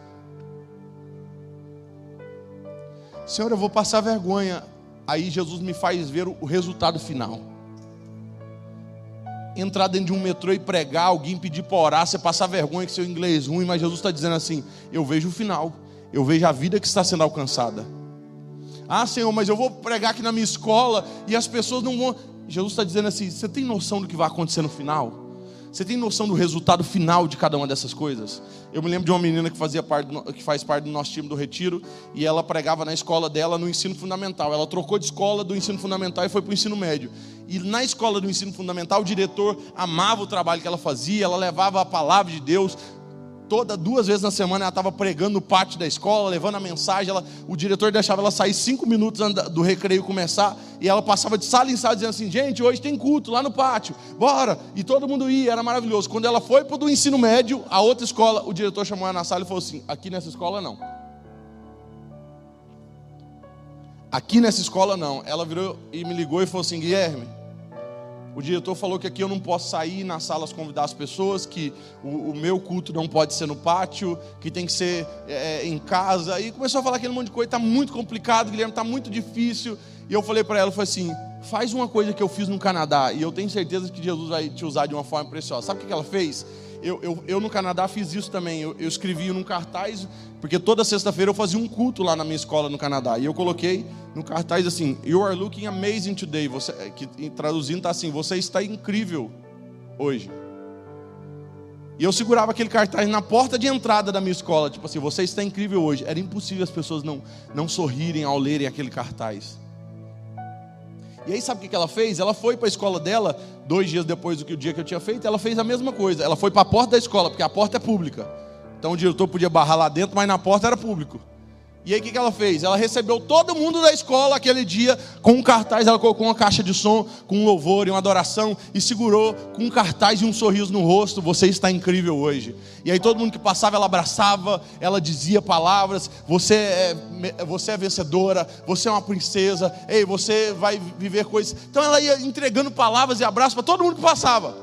Senhor, eu vou passar vergonha, Aí Jesus me faz ver o resultado final. Entrar dentro de um metrô e pregar, alguém pedir para orar, você passar vergonha que seu inglês ruim, mas Jesus está dizendo assim: eu vejo o final, eu vejo a vida que está sendo alcançada. Ah, Senhor, mas eu vou pregar aqui na minha escola e as pessoas não vão. Jesus está dizendo assim: você tem noção do que vai acontecer no final? Você tem noção do resultado final de cada uma dessas coisas? Eu me lembro de uma menina que fazia parte que faz parte do nosso time do retiro e ela pregava na escola dela no ensino fundamental. Ela trocou de escola do ensino fundamental e foi para o ensino médio. E na escola do ensino fundamental, o diretor amava o trabalho que ela fazia, ela levava a palavra de Deus, toda duas vezes na semana ela estava pregando no pátio da escola, levando a mensagem. Ela, o diretor deixava ela sair cinco minutos do recreio começar e ela passava de sala em sala dizendo assim: gente, hoje tem culto lá no pátio, bora! E todo mundo ia, era maravilhoso. Quando ela foi para o ensino médio, a outra escola, o diretor chamou ela na sala e falou assim: aqui nessa escola não. Aqui nessa escola não. Ela virou e me ligou e falou assim: Guilherme, o diretor falou que aqui eu não posso sair nas salas convidar as pessoas, que o, o meu culto não pode ser no pátio, que tem que ser é, é em casa. E começou a falar aquele monte de coisa, está muito complicado, Guilherme, está muito difícil. E eu falei para ela, foi assim, faz uma coisa que eu fiz no Canadá, e eu tenho certeza que Jesus vai te usar de uma forma preciosa. Sabe o que ela fez? Eu, eu, eu, no Canadá fiz isso também. Eu, eu escrevi num cartaz, porque toda sexta-feira eu fazia um culto lá na minha escola no Canadá. E eu coloquei no cartaz assim: You are looking amazing today. Você, é, que traduzindo está assim: Você está incrível hoje. E eu segurava aquele cartaz na porta de entrada da minha escola, tipo assim: Você está incrível hoje. Era impossível as pessoas não, não sorrirem ao lerem aquele cartaz. E aí sabe o que ela fez? Ela foi para a escola dela, dois dias depois do que o dia que eu tinha feito, ela fez a mesma coisa. Ela foi para a porta da escola, porque a porta é pública. Então o diretor podia barrar lá dentro, mas na porta era público. E aí o que, ela fez? Ela recebeu todo mundo da escola aquele dia com um cartaz, ela colocou uma caixa de som com um louvor e uma adoração e segurou com um cartaz e um sorriso no rosto. Você está incrível hoje. E aí todo mundo que passava, ela abraçava, ela dizia palavras. Você é, você é vencedora, você é uma princesa. Ei, você vai viver coisas. Então ela ia entregando palavras e abraços para todo mundo que passava.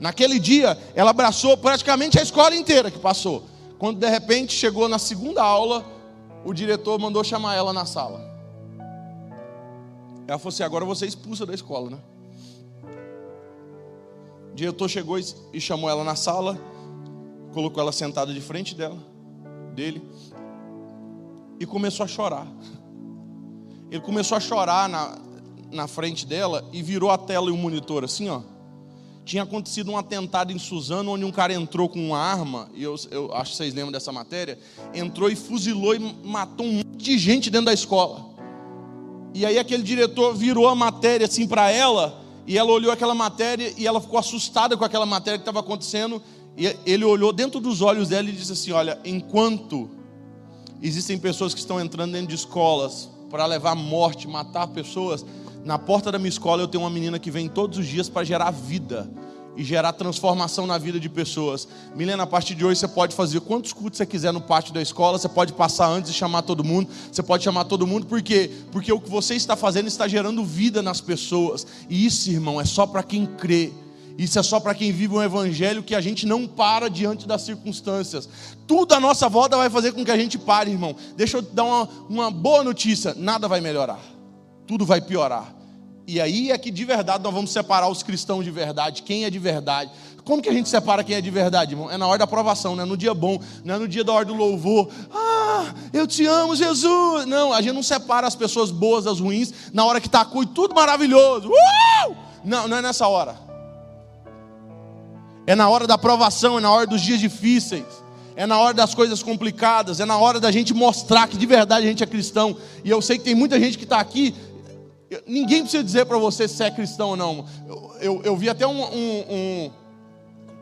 Naquele dia, ela abraçou praticamente a escola inteira que passou. Quando de repente chegou na segunda aula, o diretor mandou chamar ela na sala. Ela falou assim: agora você é expulsa da escola, né? O diretor chegou e chamou ela na sala, colocou ela sentada de frente dela, dele, e começou a chorar. Ele começou a chorar na, na frente dela e virou a tela e o monitor assim, ó. Tinha acontecido um atentado em Suzano, onde um cara entrou com uma arma, e eu, eu acho que vocês lembram dessa matéria, entrou e fuzilou e matou um monte de gente dentro da escola. E aí aquele diretor virou a matéria assim para ela, e ela olhou aquela matéria e ela ficou assustada com aquela matéria que estava acontecendo. E ele olhou dentro dos olhos dela e disse assim: Olha, enquanto existem pessoas que estão entrando dentro de escolas para levar morte, matar pessoas, na porta da minha escola eu tenho uma menina que vem todos os dias para gerar vida e gerar transformação na vida de pessoas. Milena, a partir de hoje você pode fazer quantos cultos você quiser no pátio da escola, você pode passar antes e chamar todo mundo, você pode chamar todo mundo, por quê? Porque o que você está fazendo está gerando vida nas pessoas, e isso, irmão, é só para quem crê. Isso é só para quem vive um evangelho que a gente não para diante das circunstâncias. Tudo à nossa volta vai fazer com que a gente pare, irmão. Deixa eu dar uma, uma boa notícia: nada vai melhorar tudo vai piorar. E aí é que de verdade nós vamos separar os cristãos de verdade, quem é de verdade. Como que a gente separa quem é de verdade, irmão? É na hora da aprovação, não é no dia bom, não é no dia da hora do louvor. Ah, eu te amo, Jesus. Não, a gente não separa as pessoas boas das ruins na hora que está tudo maravilhoso. Uh! Não, não é nessa hora. É na hora da aprovação, é na hora dos dias difíceis é na hora das coisas complicadas, é na hora da gente mostrar que de verdade a gente é cristão. E eu sei que tem muita gente que está aqui Ninguém precisa dizer para você se é cristão ou não. Eu, eu, eu vi até um, um,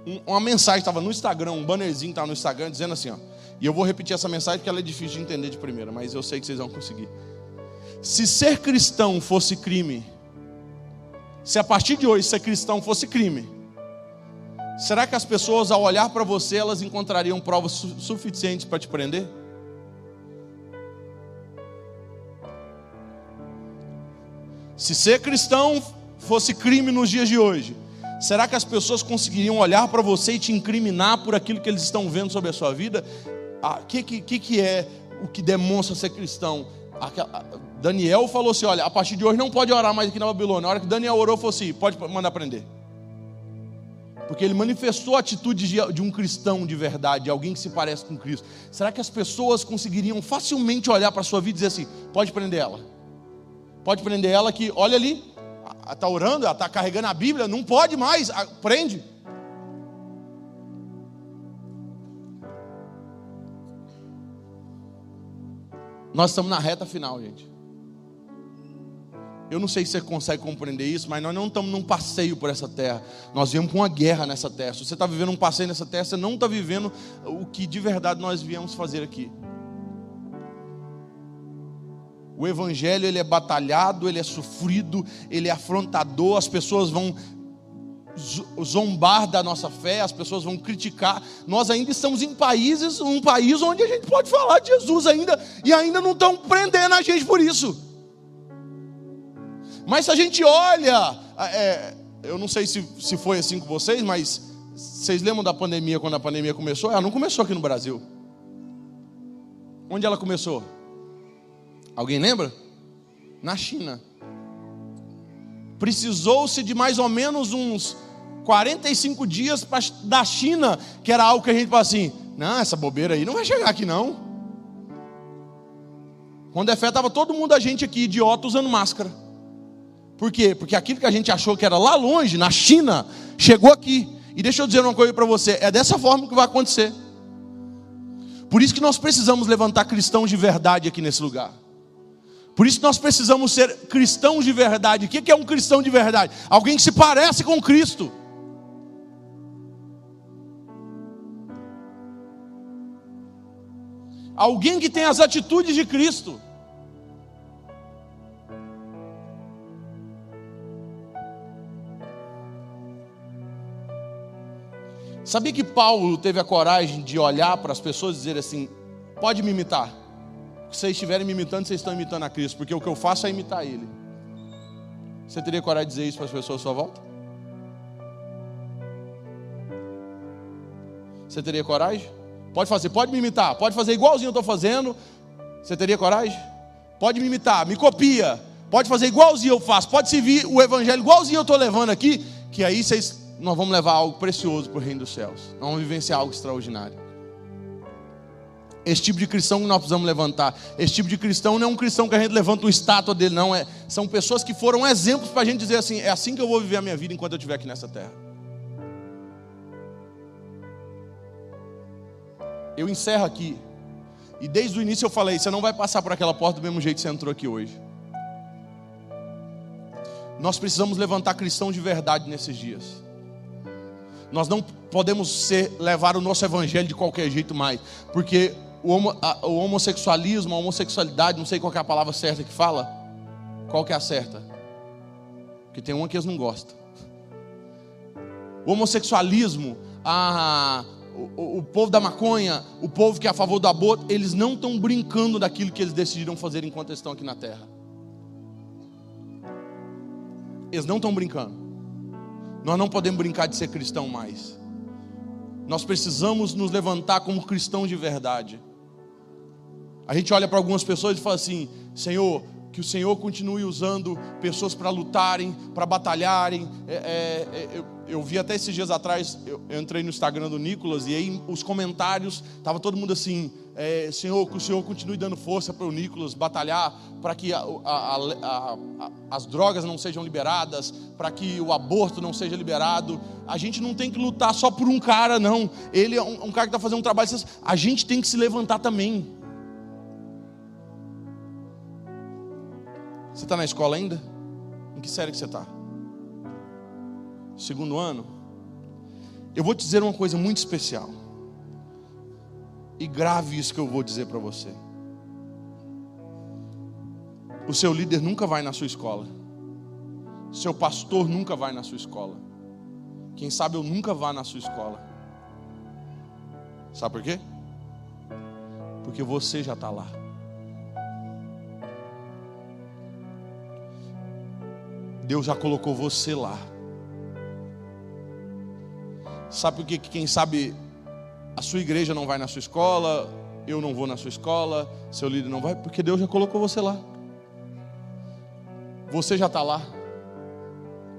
um, uma mensagem, estava no Instagram, um bannerzinho estava no Instagram, dizendo assim: ó, e eu vou repetir essa mensagem porque ela é difícil de entender de primeira, mas eu sei que vocês vão conseguir. Se ser cristão fosse crime, se a partir de hoje ser cristão fosse crime, será que as pessoas, ao olhar para você, elas encontrariam provas su suficientes para te prender? Se ser cristão fosse crime nos dias de hoje, será que as pessoas conseguiriam olhar para você e te incriminar por aquilo que eles estão vendo sobre a sua vida? O ah, que, que, que é o que demonstra ser cristão? Daniel falou assim: olha, a partir de hoje não pode orar mais aqui na Babilônia. Na hora que Daniel orou, falou assim: pode mandar prender. Porque ele manifestou a atitude de um cristão de verdade, de alguém que se parece com Cristo. Será que as pessoas conseguiriam facilmente olhar para a sua vida e dizer assim: pode prender ela? Pode prender ela que, olha ali, está orando, ela está carregando a Bíblia, não pode mais, prende. Nós estamos na reta final, gente. Eu não sei se você consegue compreender isso, mas nós não estamos num passeio por essa terra. Nós viemos com uma guerra nessa terra. Se você está vivendo um passeio nessa terra, você não está vivendo o que de verdade nós viemos fazer aqui. O evangelho ele é batalhado, ele é sofrido, ele é afrontador, as pessoas vão zombar da nossa fé, as pessoas vão criticar. Nós ainda estamos em países, um país onde a gente pode falar de Jesus ainda e ainda não estão prendendo a gente por isso. Mas se a gente olha, é, eu não sei se, se foi assim com vocês, mas vocês lembram da pandemia quando a pandemia começou? Ela não começou aqui no Brasil. Onde ela começou? Alguém lembra? Na China. Precisou-se de mais ou menos uns 45 dias pra, da China, que era algo que a gente fala assim: não, essa bobeira aí não vai chegar aqui não. Quando é fé, estava todo mundo, a gente aqui, idiota, usando máscara. Por quê? Porque aquilo que a gente achou que era lá longe, na China, chegou aqui. E deixa eu dizer uma coisa para você: é dessa forma que vai acontecer. Por isso que nós precisamos levantar cristãos de verdade aqui nesse lugar. Por isso nós precisamos ser cristãos de verdade. O que é um cristão de verdade? Alguém que se parece com Cristo. Alguém que tem as atitudes de Cristo. Sabia que Paulo teve a coragem de olhar para as pessoas e dizer assim: pode me imitar. Se vocês estiverem me imitando, vocês estão imitando a Cristo, porque o que eu faço é imitar Ele. Você teria coragem de dizer isso para as pessoas à sua volta? Você teria coragem? Pode fazer, pode me imitar, pode fazer igualzinho eu estou fazendo. Você teria coragem? Pode me imitar, me copia, pode fazer igualzinho eu faço, pode servir o evangelho igualzinho eu estou levando aqui, que aí vocês nós vamos levar algo precioso para o reino dos céus. Nós vamos vivenciar algo extraordinário. Esse tipo de cristão que nós precisamos levantar. Esse tipo de cristão não é um cristão que a gente levanta uma estátua dele, não. É, são pessoas que foram exemplos para a gente dizer assim: é assim que eu vou viver a minha vida enquanto eu estiver aqui nessa terra. Eu encerro aqui. E desde o início eu falei: você não vai passar por aquela porta do mesmo jeito que você entrou aqui hoje. Nós precisamos levantar cristão de verdade nesses dias. Nós não podemos ser, levar o nosso evangelho de qualquer jeito mais, porque o, homo, a, o homossexualismo, a homossexualidade, não sei qual é a palavra certa que fala. Qual que é a certa? Porque tem uma que eles não gostam. O homossexualismo, a, o, o, povo da maconha, o povo que é a favor do aborto, eles não estão brincando daquilo que eles decidiram fazer enquanto estão aqui na terra. Eles não estão brincando. Nós não podemos brincar de ser cristão mais. Nós precisamos nos levantar como cristãos de verdade. A gente olha para algumas pessoas e fala assim: Senhor, que o Senhor continue usando pessoas para lutarem, para batalharem. É, é, é, eu, eu, vi até esses dias atrás, eu, eu, entrei no Instagram do Nicolas e aí os comentários, estava todo mundo assim: é, Senhor, que o Senhor continue dando força para o Nicolas batalhar, para que a, a, a, as drogas não sejam liberadas, para que o aborto não seja liberado. A gente não tem que lutar só por um cara, não. Ele é um, um cara que está fazendo um trabalho. A gente tem que se levantar também. Você está na escola ainda? Em que série que você está? Segundo ano? Eu vou te dizer uma coisa muito especial. E grave isso que eu vou dizer para você. O seu líder nunca vai na sua escola. Seu pastor nunca vai na sua escola. Quem sabe eu nunca vá na sua escola. Sabe por quê? Porque você já está lá. Deus já colocou você lá. Sabe por que quem sabe a sua igreja não vai na sua escola, eu não vou na sua escola, seu líder não vai, porque Deus já colocou você lá. Você já está lá.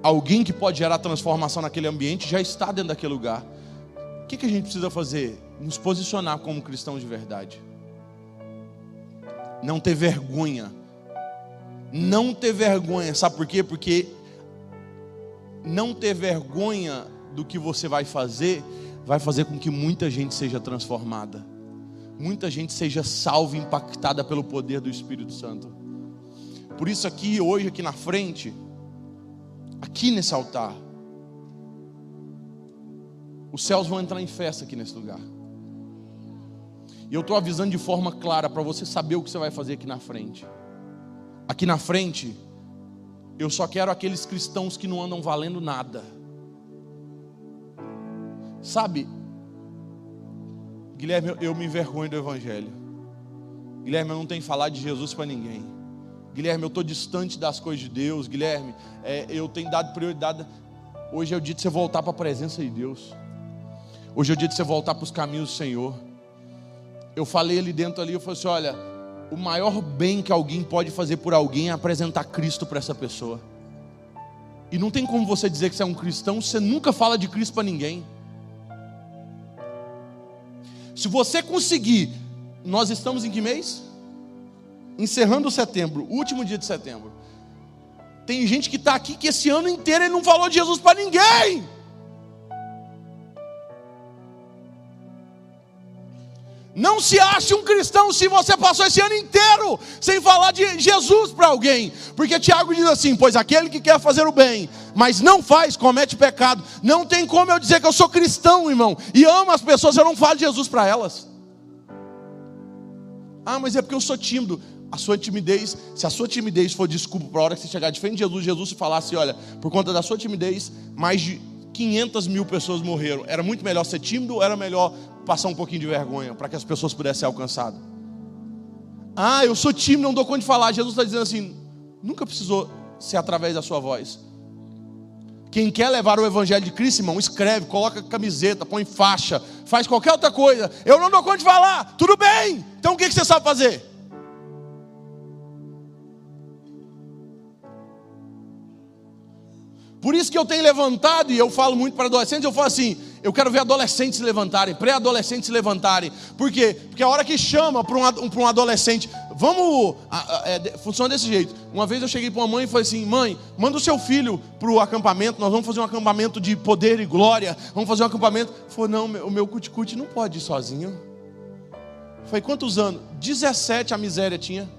Alguém que pode gerar transformação naquele ambiente já está dentro daquele lugar. O que, que a gente precisa fazer? Nos posicionar como cristãos de verdade. Não ter vergonha. Não ter vergonha. Sabe por quê? Porque não ter vergonha do que você vai fazer vai fazer com que muita gente seja transformada muita gente seja salva impactada pelo poder do Espírito Santo. Por isso aqui hoje aqui na frente, aqui nesse altar, os céus vão entrar em festa aqui nesse lugar. E eu estou avisando de forma clara para você saber o que você vai fazer aqui na frente. Aqui na frente, eu só quero aqueles cristãos que não andam valendo nada. Sabe, Guilherme, eu me envergonho do Evangelho. Guilherme, eu não tenho falar de Jesus para ninguém. Guilherme, eu estou distante das coisas de Deus. Guilherme, é, eu tenho dado prioridade. Hoje é o dia de você voltar para a presença de Deus. Hoje é o dia de você voltar para os caminhos do Senhor. Eu falei ali dentro ali, eu falei assim: olha, o maior bem que alguém pode fazer por alguém é apresentar Cristo para essa pessoa. E não tem como você dizer que você é um cristão, você nunca fala de Cristo para ninguém. Se você conseguir, nós estamos em que mês? Encerrando setembro, último dia de setembro. Tem gente que está aqui que esse ano inteiro ele não falou de Jesus para ninguém. Não se ache um cristão se você passou esse ano inteiro sem falar de Jesus para alguém. Porque Tiago diz assim: Pois aquele que quer fazer o bem, mas não faz, comete pecado. Não tem como eu dizer que eu sou cristão, irmão, e amo as pessoas, eu não falo de Jesus para elas. Ah, mas é porque eu sou tímido. A sua timidez, se a sua timidez for desculpa para a hora que você chegar de frente de Jesus, Jesus se falasse: Olha, por conta da sua timidez, mais de 500 mil pessoas morreram. Era muito melhor ser tímido ou era melhor passar um pouquinho de vergonha para que as pessoas pudessem ser alcançadas? Ah, eu sou tímido, não dou conta de falar. Jesus está dizendo assim: nunca precisou ser através da sua voz. Quem quer levar o evangelho de Cristo, irmão, escreve, coloca camiseta, põe faixa, faz qualquer outra coisa. Eu não dou conta de falar, tudo bem. Então o que você sabe fazer? Por isso que eu tenho levantado, e eu falo muito para adolescentes, eu falo assim: eu quero ver adolescentes se levantarem, pré-adolescentes se levantarem. Por quê? Porque a hora que chama para um, um adolescente, vamos. É, funciona desse jeito. Uma vez eu cheguei para uma mãe e falei assim: mãe, manda o seu filho para o acampamento, nós vamos fazer um acampamento de poder e glória, vamos fazer um acampamento. Falou: não, o meu cuticute não pode ir sozinho. Foi quantos anos? 17 a miséria tinha.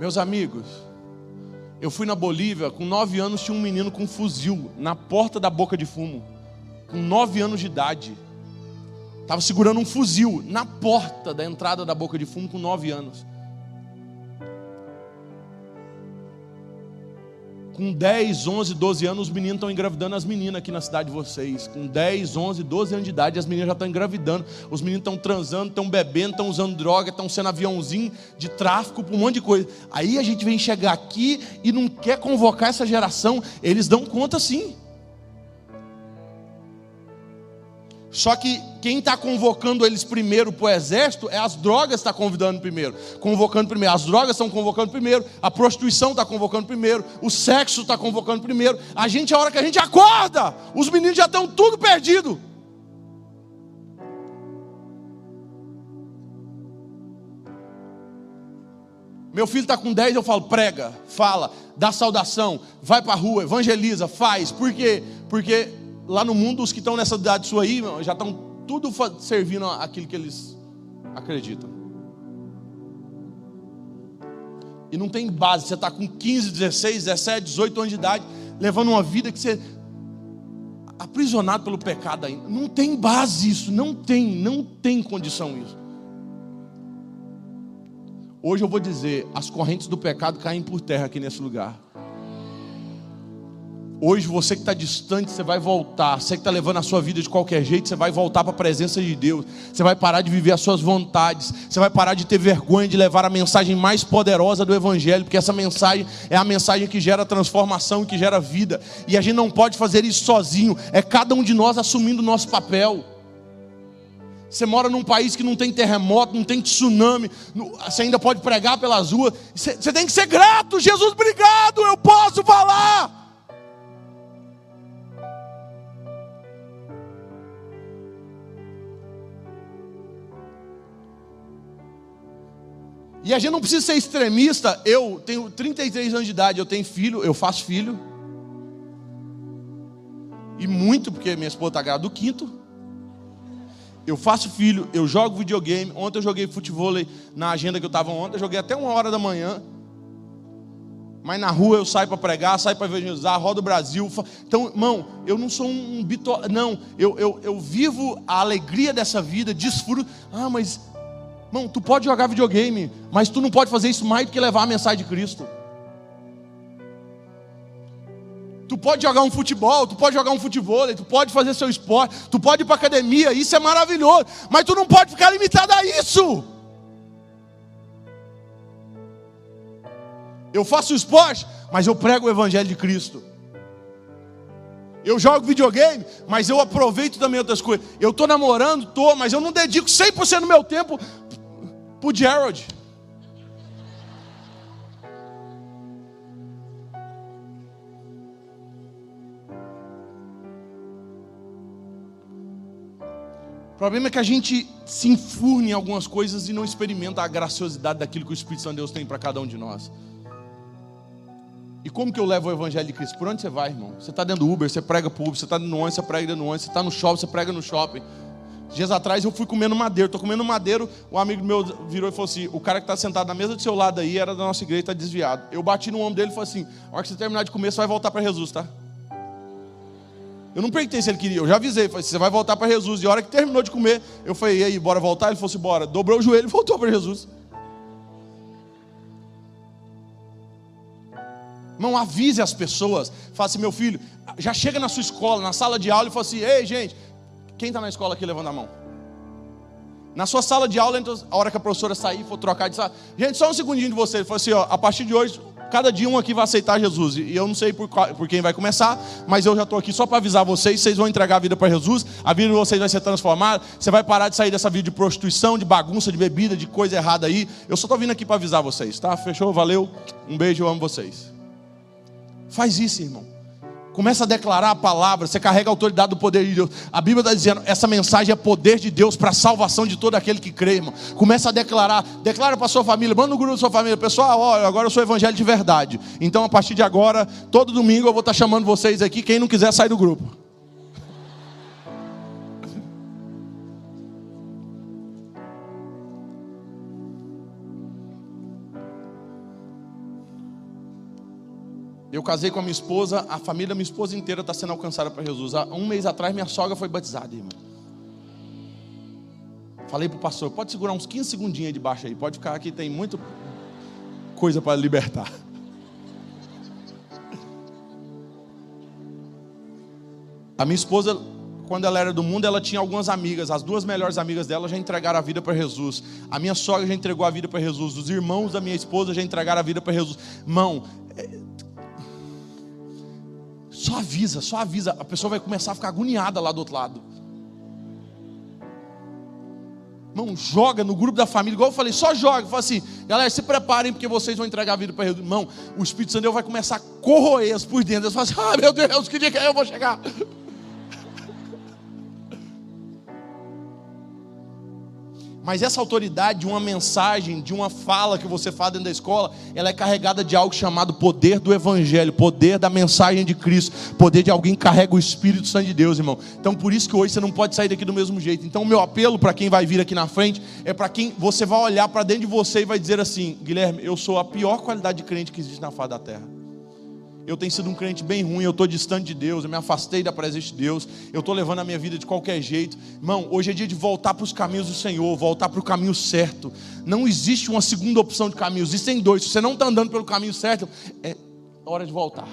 Meus amigos, eu fui na Bolívia, com nove anos tinha um menino com um fuzil na porta da boca de fumo, com nove anos de idade. Estava segurando um fuzil na porta da entrada da boca de fumo com nove anos. Com 10, 11, 12 anos, os meninos estão engravidando as meninas aqui na cidade de vocês. Com 10, 11, 12 anos de idade, as meninas já estão engravidando. Os meninos estão transando, estão bebendo, estão usando droga, estão sendo aviãozinho de tráfico, um monte de coisa. Aí a gente vem chegar aqui e não quer convocar essa geração. Eles dão conta sim. Só que quem está convocando eles primeiro para o exército é as drogas está convidando primeiro, convocando primeiro. As drogas estão convocando primeiro, a prostituição está convocando primeiro, o sexo está convocando primeiro. A gente, a hora que a gente acorda, os meninos já estão tudo perdido. Meu filho está com 10, eu falo, prega, fala, dá saudação, vai para a rua, evangeliza, faz. Por quê? Porque lá no mundo, os que estão nessa idade sua aí, já estão tudo servindo aquilo que eles acreditam. E não tem base, você está com 15, 16, 17, 18 anos de idade, levando uma vida que você aprisionado pelo pecado ainda. Não tem base isso, não tem, não tem condição isso. Hoje eu vou dizer, as correntes do pecado caem por terra aqui nesse lugar. Hoje você que está distante, você vai voltar. Você que está levando a sua vida de qualquer jeito, você vai voltar para a presença de Deus. Você vai parar de viver as suas vontades. Você vai parar de ter vergonha de levar a mensagem mais poderosa do Evangelho, porque essa mensagem é a mensagem que gera transformação, que gera vida. E a gente não pode fazer isso sozinho. É cada um de nós assumindo o nosso papel. Você mora num país que não tem terremoto, não tem tsunami, você ainda pode pregar pelas ruas. Você, tem que ser grato, Jesus, obrigado, eu posso falar. E a gente não precisa ser extremista. Eu tenho 33 anos de idade, eu tenho filho, eu faço filho. E muito, porque minha esposa está grávida do quinto. Eu faço filho, eu jogo videogame. Ontem eu joguei futebol na agenda que eu estava ontem, eu joguei até uma hora da manhã. Mas na rua eu saio para pregar, saio para evangelizar, rodo o Brasil. Então, irmão, eu não sou um bito... Não, eu, eu, eu vivo a alegria dessa vida, desfruto. Ah, mas Irmão, tu pode jogar videogame, mas tu não pode fazer isso mais do que levar a mensagem de Cristo. Tu pode jogar um futebol, tu pode jogar um futebol, tu pode fazer seu esporte, tu pode ir para academia, isso é maravilhoso, mas tu não pode ficar limitado a isso. Eu faço esporte, mas eu prego o evangelho de Cristo. Eu jogo videogame, mas eu aproveito também outras coisas. Eu estou namorando, estou, mas eu não dedico 100% do meu tempo para o Gerald. O problema é que a gente se enfurne em algumas coisas e não experimenta a graciosidade daquilo que o Espírito Santo de Deus tem para cada um de nós. E como que eu levo o Evangelho de Cristo? Por onde você vai, irmão? Você está dentro do Uber, você prega para Uber, você está no ônibus, você prega no ônibus, você está no shopping, você prega no shopping. Dias atrás eu fui comendo madeiro, estou comendo madeiro, um amigo meu virou e falou assim: o cara que está sentado na mesa do seu lado aí era da nossa igreja, está desviado. Eu bati no ombro dele e falei assim: a hora que você terminar de comer, você vai voltar para Jesus, tá? Eu não perguntei se ele queria, eu já avisei, falei, você vai voltar para Jesus. E a hora que terminou de comer, eu falei, e aí, bora voltar? Ele falou assim, bora. Dobrou o joelho e voltou para Jesus. Não avise as pessoas. Fala assim, meu filho, já chega na sua escola, na sala de aula e fala assim, ei gente, quem está na escola aqui levando a mão? Na sua sala de aula, a hora que a professora sair, for trocar, diz, ah, gente, só um segundinho de você. Ele falou assim: ó, a partir de hoje, cada dia um aqui vai aceitar Jesus. E eu não sei por, por quem vai começar, mas eu já estou aqui só para avisar vocês: vocês vão entregar a vida para Jesus, a vida de vocês vai ser transformada. Você vai parar de sair dessa vida de prostituição, de bagunça, de bebida, de coisa errada aí. Eu só estou vindo aqui para avisar vocês, tá? Fechou? Valeu. Um beijo, eu amo vocês. Faz isso, irmão. Começa a declarar a palavra, você carrega a autoridade do poder de Deus. A Bíblia está dizendo, essa mensagem é poder de Deus para a salvação de todo aquele que crê, irmão. Começa a declarar, declara para a sua família, manda no grupo da sua família, pessoal, olha, agora eu sou evangelho de verdade. Então, a partir de agora, todo domingo eu vou estar chamando vocês aqui, quem não quiser sair do grupo. Eu casei com a minha esposa, a família da minha esposa inteira está sendo alcançada para Jesus. Há um mês atrás, minha sogra foi batizada, irmão. Falei para o pastor: pode segurar uns 15 segundinhos de baixo aí, pode ficar aqui, tem muita coisa para libertar. A minha esposa, quando ela era do mundo, ela tinha algumas amigas. As duas melhores amigas dela já entregaram a vida para Jesus. A minha sogra já entregou a vida para Jesus. Os irmãos da minha esposa já entregaram a vida para Jesus. Mão, só avisa, só avisa. A pessoa vai começar a ficar agoniada lá do outro lado. Irmão, joga no grupo da família, igual eu falei, só joga. Fala assim, galera, se preparem porque vocês vão entregar a vida para Jesus. Irmão, o Espírito Santo vai começar a corroer as por dentro. Eles falam assim, ah, meu Deus, que dia que eu vou chegar? Mas essa autoridade de uma mensagem, de uma fala que você faz dentro da escola, ela é carregada de algo chamado poder do Evangelho, poder da mensagem de Cristo, poder de alguém que carrega o Espírito Santo de Deus, irmão. Então por isso que hoje você não pode sair daqui do mesmo jeito. Então o meu apelo para quem vai vir aqui na frente é para quem você vai olhar para dentro de você e vai dizer assim: Guilherme, eu sou a pior qualidade de crente que existe na face da terra eu tenho sido um crente bem ruim, eu estou distante de Deus, eu me afastei da presença de Deus, eu estou levando a minha vida de qualquer jeito. Irmão, hoje é dia de voltar para os caminhos do Senhor, voltar para o caminho certo. Não existe uma segunda opção de caminho, existem dois. Se você não está andando pelo caminho certo, é hora de voltar.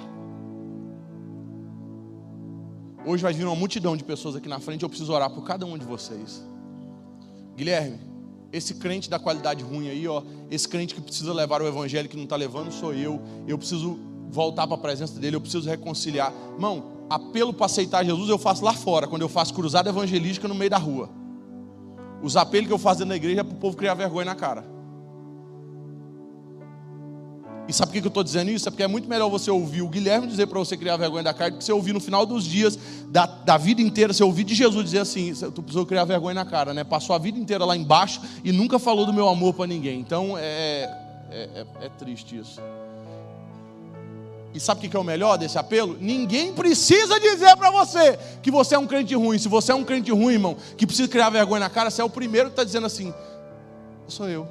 Hoje vai vir uma multidão de pessoas aqui na frente, eu preciso orar por cada um de vocês. Guilherme, esse crente da qualidade ruim aí, ó, esse crente que precisa levar o evangelho que não está levando sou eu. Eu preciso voltar para a presença dele, eu preciso reconciliar. Irmão, apelo para aceitar Jesus eu faço lá fora, quando eu faço cruzada evangelística no meio da rua. Os apelos que eu faço dentro da igreja é para o povo criar vergonha na cara. E sabe por que eu estou dizendo isso? É porque é muito melhor você ouvir o Guilherme dizer para você criar vergonha da cara do que você ouvir no final dos dias, da, da vida inteira, você ouvir de Jesus dizer assim: tu precisou criar vergonha na cara, né? Passou a vida inteira lá embaixo e nunca falou do meu amor para ninguém. Então é, é, é, é triste isso. E sabe o que é o melhor desse apelo? Ninguém precisa dizer para você que você é um crente ruim. Se você é um crente ruim, irmão, que precisa criar vergonha na cara, você é o primeiro que está dizendo assim: sou eu.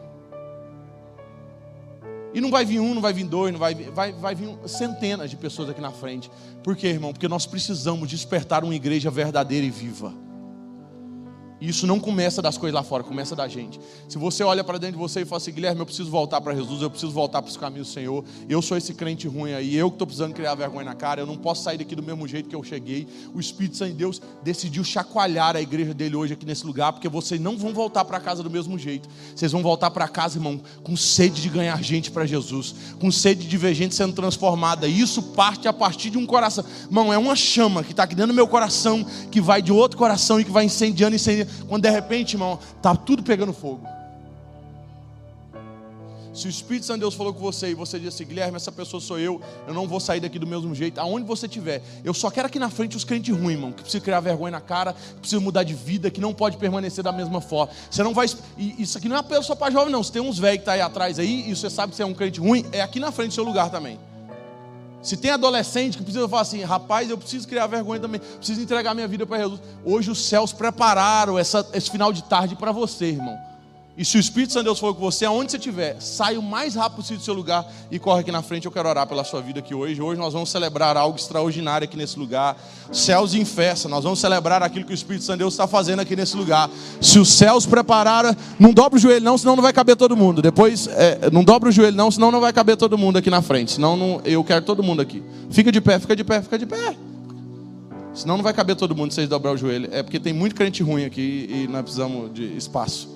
E não vai vir um, não vai vir dois, não vai, vai, vai vir centenas de pessoas aqui na frente. Por quê, irmão? Porque nós precisamos despertar uma igreja verdadeira e viva. E isso não começa das coisas lá fora, começa da gente. Se você olha para dentro de você e fala assim, Guilherme, eu preciso voltar para Jesus, eu preciso voltar para os caminhos do Senhor, eu sou esse crente ruim aí, eu que estou precisando criar vergonha na cara, eu não posso sair daqui do mesmo jeito que eu cheguei. O Espírito Santo de Deus decidiu chacoalhar a igreja dele hoje aqui nesse lugar, porque vocês não vão voltar para casa do mesmo jeito. Vocês vão voltar para casa, irmão, com sede de ganhar gente para Jesus, com sede de ver gente sendo transformada. Isso parte a partir de um coração. Irmão, é uma chama que está aqui dentro do meu coração, que vai de outro coração e que vai incendiando, incendiando quando de repente, irmão, está tudo pegando fogo. Se o Espírito Santo de Deus falou com você e você disse assim, Guilherme, essa pessoa sou eu, eu não vou sair daqui do mesmo jeito, aonde você estiver, eu só quero aqui na frente os crentes ruins, irmão, que precisa criar vergonha na cara, que precisa mudar de vida, que não pode permanecer da mesma forma. Você não vai. Isso aqui não é apelo só para jovem, não. Se tem uns velhos que está aí atrás aí, e você sabe que você é um crente ruim, é aqui na frente do seu lugar também. Se tem adolescente que precisa falar assim, rapaz, eu preciso criar vergonha também, preciso entregar minha vida para Jesus. Hoje os céus prepararam essa, esse final de tarde para você, irmão. E se o Espírito Santo de Deus for com você, aonde você estiver, sai o mais rápido possível do seu lugar e corre aqui na frente. Eu quero orar pela sua vida aqui hoje. Hoje nós vamos celebrar algo extraordinário aqui nesse lugar. Céus em festa. Nós vamos celebrar aquilo que o Espírito Santo de Deus está fazendo aqui nesse lugar. Se os céus prepararam, não dobra o joelho não, senão não vai caber todo mundo. Depois, é, não dobra o joelho não, senão não vai caber todo mundo aqui na frente. Senão não, eu quero todo mundo aqui. Fica de pé, fica de pé, fica de pé. Senão não vai caber todo mundo se vocês dobrar o joelho. É porque tem muito crente ruim aqui e nós precisamos de espaço.